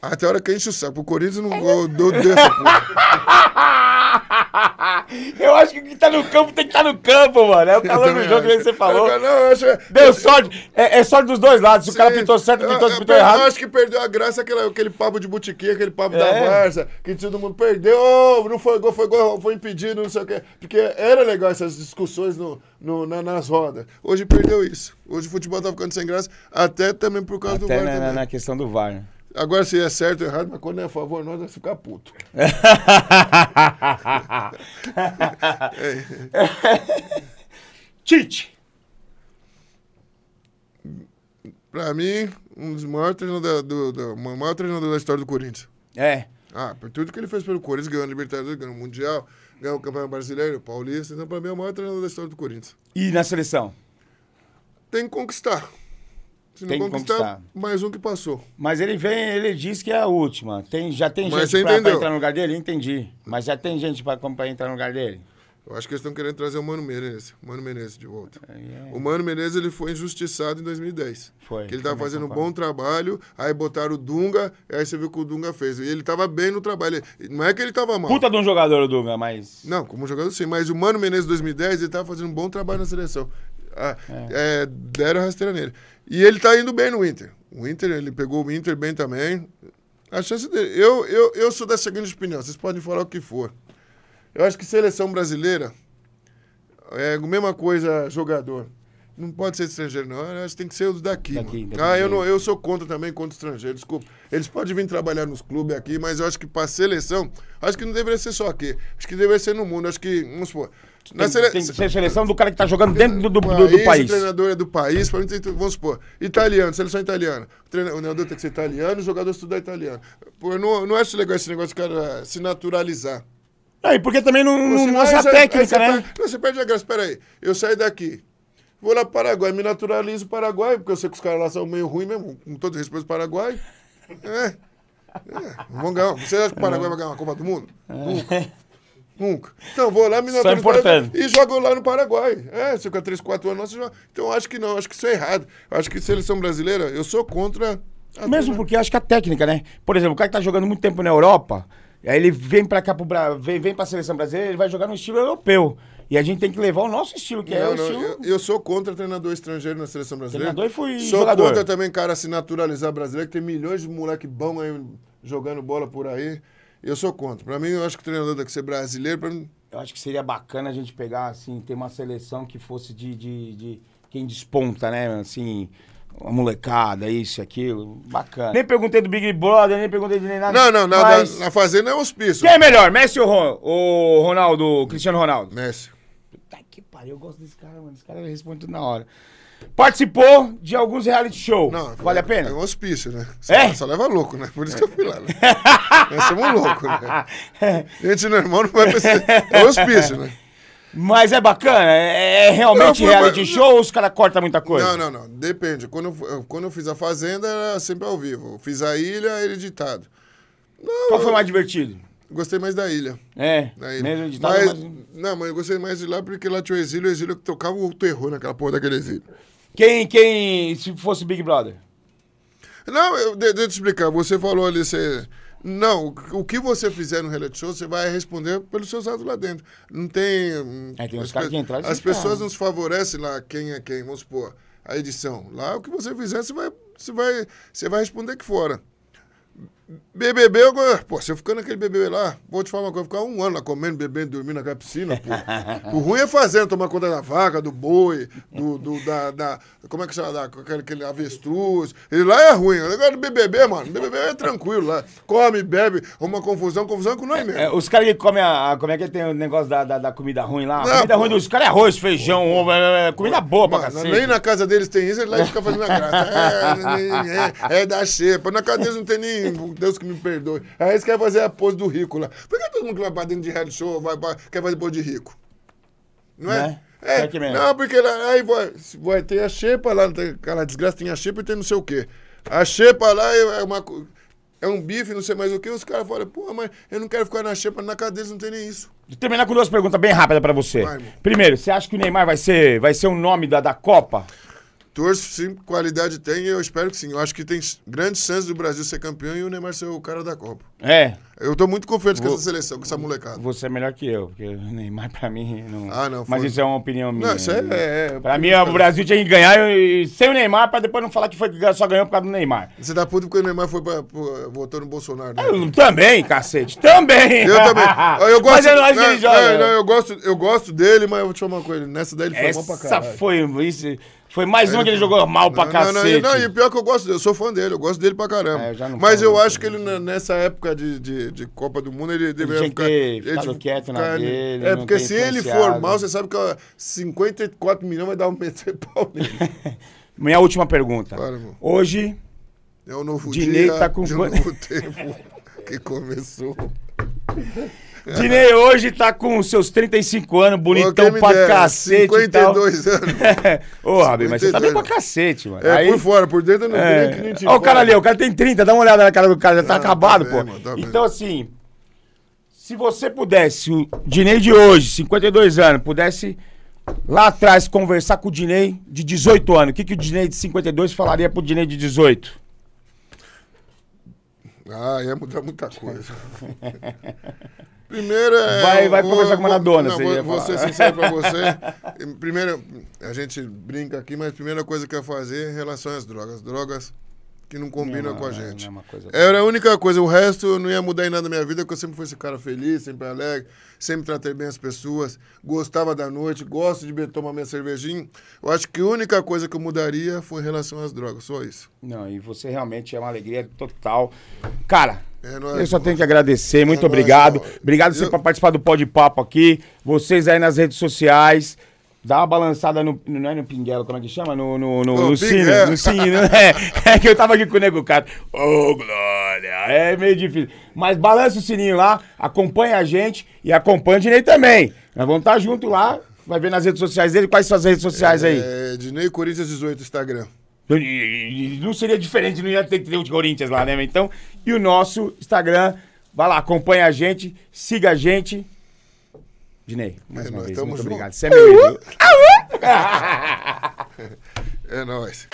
S2: até a hora que enche o saco, o Corinthians não eu dou dessa porra.
S1: Eu acho que o que tá no campo tem que estar no campo, mano. É o calor do jogo que você falou.
S2: Eu- não, eu acho-
S1: Deu sorte. É, é sorte dos dois lados. Se o cara pintou certo,
S2: Eu-
S1: pintou,
S2: eu,
S1: pintou
S2: eu
S1: errado.
S2: acho que perdeu a graça aquela, aquele papo de botiquim, aquele papo da
S1: É.
S2: Varsa, que todo mundo perdeu, oh, não foi gol, foi gol, foi impedido, não sei o quê. Porque era legal essas discussões no, no- na- nas rodas. Hoje perdeu isso. Hoje o futebol tá ficando sem graça, até também por causa do
S1: Até
S2: VAR
S1: na, na- na questão do VAR.
S2: Agora, se é certo ou errado, mas quando é a favor, nós vamos ficar puto.
S1: Tite.
S2: Pra mim, um dos maiores treinadores, do, do, maior treinador da história do Corinthians.
S1: É.
S2: Ah, por tudo que ele fez pelo Corinthians, ganhou a Libertadores, ganhou o Mundial, ganhou o Campeonato Brasileiro, o Paulista. Então, pra mim, é o maior treinador da história do Corinthians.
S1: E na seleção?
S2: Tem que conquistar. Se não
S1: Tem que
S2: conquistar,
S1: conquistar.
S2: mais um que passou.
S1: Mas ele vem, ele diz que é a última. Tem, já tem
S2: Mas
S1: gente pra, pra entrar no lugar dele? Entendi. Mas já tem gente pra, pra entrar no lugar dele?
S2: Eu acho que eles estão querendo trazer o Mano Menezes, o Mano Menezes de volta.
S1: É-
S2: O Mano Menezes ele foi injustiçado em 2010.
S1: Foi,
S2: Que ele tava
S1: também
S2: fazendo um bom trabalho, aí botaram o Dunga, e aí você viu o que o Dunga fez. E ele tava bem no trabalho. Não é que ele tava mal.
S1: Puta de um jogador, o Dunga, mas...
S2: Não, como jogador sim, mas o Mano Menezes 2010, ele tava fazendo um bom trabalho na seleção. Ah, é, deram a rasteira nele. E ele tá indo bem no Inter. O Inter, ele pegou o Inter bem também. A chance dele. Eu, eu, eu sou da seguinte opinião, vocês podem falar o que for. Eu acho que seleção brasileira é a mesma coisa jogador. Não pode ser estrangeiro, não. Eu acho que tem que ser os daqui.
S1: Daqui,
S2: ah, eu, não, eu sou contra também, contra estrangeiro, desculpa. Eles podem vir trabalhar nos clubes aqui, mas eu acho que para seleção, acho que não deveria ser só aqui. Acho que deveria ser no mundo. Acho que, vamos supor. Na
S1: Tem,
S2: sele...
S1: tem que ser seleção do cara que tá jogando dentro do, do,
S2: país,
S1: do país.
S2: O treinador é do país, pra mim tem, vamos supor, italiano, seleção italiana. O treina- o treinador tem que ser italiano, o jogador estudar italiano. Pô, eu não, não acho legal esse negócio de cara se naturalizar.
S1: Aí, porque também não, não mostra
S2: aí
S1: a
S2: você- aí
S1: técnica,
S2: você
S1: né?
S2: perde- você perde a graça. Pera aí, eu saio daqui, vou lá pro Paraguai, me naturalizo o Paraguai, porque eu sei que os caras lá são meio ruins mesmo, com todo respeito ao Paraguai. É. é vão ganhar. Você acha que o Paraguai vai ganhar uma Copa do Mundo? Nunca. Nunca. Então, vou lá, me naturalizar
S1: importando.
S2: e jogo lá no Paraguai. É, se eu com 3, 4 anos, você joga. Então, acho que não, acho que isso é errado. Acho que seleção brasileira, eu sou contra. a
S1: Mesmo porque eu acho que a técnica, né? Por exemplo, o cara que tá jogando muito tempo na Europa, aí ele vem pra cá pro Bra... vem, vem pra seleção brasileira, ele vai jogar no estilo europeu. E a gente tem que levar o nosso estilo, que é
S2: Não,
S1: o
S2: não,
S1: estilo.
S2: eu, eu sou contra treinador estrangeiro na seleção brasileira.
S1: Treinador e fui
S2: Sou
S1: jogador.
S2: contra também cara se naturalizar brasileiro, que tem milhões de moleque bom aí jogando bola por aí. Eu sou contra. Pra mim, eu acho que o treinador tem que ser brasileiro. Pra mim,
S1: Eu acho que seria bacana a gente pegar, assim, ter uma seleção que fosse de, de, de quem desponta, né? Assim, uma molecada, isso, aquilo. Bacana. Nem perguntei do Big Brother, nem perguntei de nem nada.
S2: Não, não, na,
S1: mas...
S2: na, na fazenda é hospício.
S1: Quem é melhor, Messi ou Ron- o Ronaldo, o Cristiano Ronaldo?
S2: Messi.
S1: Puta que pariu, eu gosto desse cara, mano. Esse cara responde tudo na hora. Participou de alguns reality show.
S2: Não,
S1: vale a pena?
S2: É um hospício, né? Só,
S1: É?
S2: só leva louco, né? Por isso que eu fui lá, né? Nós somos loucos, né? Gente normal não vai esse... É hospício, né?
S1: Mas é bacana? É, é realmente
S2: Não,
S1: reality show ou os caras cortam muita coisa?
S2: Não, não, não. Depende. Quando eu, quando eu fiz a Fazenda, era sempre ao vivo. Eu fiz a ilha, era editado.
S1: Qual foi mais divertido?
S2: Gostei mais da ilha.
S1: É,
S2: Da ilha.
S1: mesmo editado,
S2: mas,
S1: mas...
S2: Não, mas eu gostei mais de lá porque lá tinha o exílio, o exílio que tocava o terror naquela porra daquele exílio.
S1: Quem, quem, se fosse Big Brother?
S2: Não, eu, de- deixa eu te explicar. Você falou ali, você. Não, o- que você fizer no reality show, você vai responder pelos seus atos lá dentro. Não tem.
S1: É, tem uns
S2: as
S1: caras que entraram
S2: As pessoas nos favorecem lá quem é quem, vamos supor, a edição. Lá, o que você fizer, você vai, você vai, você vai responder aqui fora. BBB, eu, pô, se eu ficar naquele BBB lá, vou te falar uma coisa, ficar um ano lá comendo, bebendo, dormindo naquela piscina, pô. O ruim é fazendo, tomar conta da vaca, do boi, do, do- da, da- como é que chama, da, aquele, aquele avestruz. Ele lá é ruim, o negócio do BBB, mano, BBB é tranquilo lá. Come, bebe, uma confusão, confusão com nós mesmo.
S1: É, os caras que comem a, a- Como é que tem o negócio da, da, da comida ruim lá?
S2: Não,
S1: comida
S2: pô.
S1: ruim dos caras é arroz, feijão, ovo, é, é, comida boa pra
S2: Mano,
S1: cacete.
S2: nem na casa deles tem isso, ele lá fica fazendo a graça. É, é, é da xepa. Na casa deles não tem nem. Deus que me perdoe. Aí eles querem fazer a pose do rico lá. Por que todo mundo que vai pra dentro de reality show vai pra- quer fazer pose de rico? Não é?
S1: Né?
S2: É,
S1: mesmo.
S2: não, porque lá, aí vai, vai ter a xepa lá, aquela desgraça, tem a xepa e tem não sei o quê. A xepa lá é é uma. É um bife, não sei mais o que, os caras falam, pô, mas eu não quero ficar na xepa, na deles não tem nem isso.
S1: Vou terminar com duas perguntas bem rápidas pra você.
S2: Vai.
S1: Primeiro, você acha que o Neymar vai ser, vai ser o nome da, da Copa?
S2: Torço sim, qualidade tem e eu espero que sim. Eu acho que tem grandes chances do Brasil ser campeão e o Neymar ser o cara da Copa.
S1: É,
S2: Eu tô muito confiante com
S1: Vou-
S2: essa seleção, com essa molecada.
S1: você é melhor que eu, porque o Neymar pra mim não...
S2: Ah, não,
S1: Mas
S2: foi-
S1: isso é uma opinião minha.
S2: Não, isso é. é, é
S1: Pra mim, o Brasil tinha que ganhar sem o Neymar, pra depois não falar que foi, só ganhou por causa do Neymar.
S2: Você tá puto porque o Neymar foi pra, pro- votou no Bolsonaro. Né?
S1: Eu também, cacete, também!
S2: Eu também. Eu gosto,
S1: Mas eu não acho que ele joga.
S2: não, não, eu gosto, eu gosto dele, mas eu vou te falar uma coisa. Nessa daí ele foi mal pra
S1: Essa
S2: caralho.
S1: foi, isso, foi mais uma que ele jogou mal pra
S2: Não, não,
S1: cacete.
S2: Não, não, e pior que eu gosto dele, eu sou fã dele, eu gosto dele pra caramba.
S1: É, eu
S2: Mas eu acho que ele, na- nessa época de, de, de Copa do Mundo, ele deveria
S1: que
S2: ficar. ele
S1: ficado
S2: tinha-
S1: quieto na
S2: ficar-
S1: dele,
S2: É, porque se ele for mal, você sabe que ó, 54 milhões vai dar um meter pau nele.
S1: Minha última pergunta.
S2: Para.
S1: Hoje,
S2: É um novo
S1: Dinei
S2: dia,
S1: tá com
S2: de um novo tempo que começou.
S1: Dinei hoje tá com seus 35 anos, bonitão pra
S2: dera,
S1: cacete e tal.
S2: 52 anos.
S1: Ô, Rabi, mas você tá bem
S2: 52,
S1: pra cacete, mano.
S2: É,
S1: Aí-
S2: por fora, por dentro eu não
S1: É.
S2: que nem te
S1: Ó, o cara ali, o cara tem 30, dá uma olhada na cara do cara, já tá
S2: Não, tá
S1: acabado,
S2: bem,
S1: pô.
S2: tá
S1: então, assim, se você pudesse, o Dinei de hoje, 52 anos, pudesse lá atrás conversar com o Dinei de 18 anos, o que, que o Dinei de 52 falaria pro Dinei de 18?
S2: Ah, ia mudar muita coisa. Primeiro é.
S1: Vai- vai
S2: eu
S1: conversar com o Maradona,
S2: Não,
S1: você
S2: vou, vou ser sincero pra você. Primeiro, a gente brinca aqui, mas a primeira coisa que eu ia fazer em relação às drogas. Drogas que não combinam
S1: Não,
S2: com a gente.
S1: não é uma coisa-
S2: Era a única coisa, o resto eu não ia mudar em nada na minha vida, porque eu sempre fui esse cara feliz, sempre alegre, sempre tratei bem as pessoas, gostava da noite, gosto de tomar minha cervejinha. Eu acho que a única coisa que eu mudaria foi em relação às drogas, só isso.
S1: Não, e você realmente é uma alegria total. Cara,
S2: É nóis,
S1: eu só tenho que agradecer, muito
S2: nóis,
S1: obrigado.
S2: irmão.
S1: Obrigado você
S2: Eu-
S1: por participar do Pó de Papo aqui. Vocês aí nas redes sociais. Dá uma balançada no. Não é no pinguelo, como é que chama? No, no, no,
S2: No
S1: no sino. No sino. É, é que eu tava aqui com o nego cara. Ô, Glória! É meio difícil. Mas balança o sininho lá, acompanha a gente e acompanha o Dinei também. Nós vamos estar junto lá. Vai ver nas redes sociais dele. Quais são as redes sociais aí?
S2: É, Dinei Corinthians 18, Instagram.
S1: E- e- e Não seria diferente, não ia ter que ter o de Corinthians lá, né? Então, e o nosso Instagram, vai lá, acompanha a gente, siga a gente. Dinei, mais
S2: É
S1: uma vez, muito
S2: junto.
S1: obrigado. Você é meu ídolo.
S2: É nóis.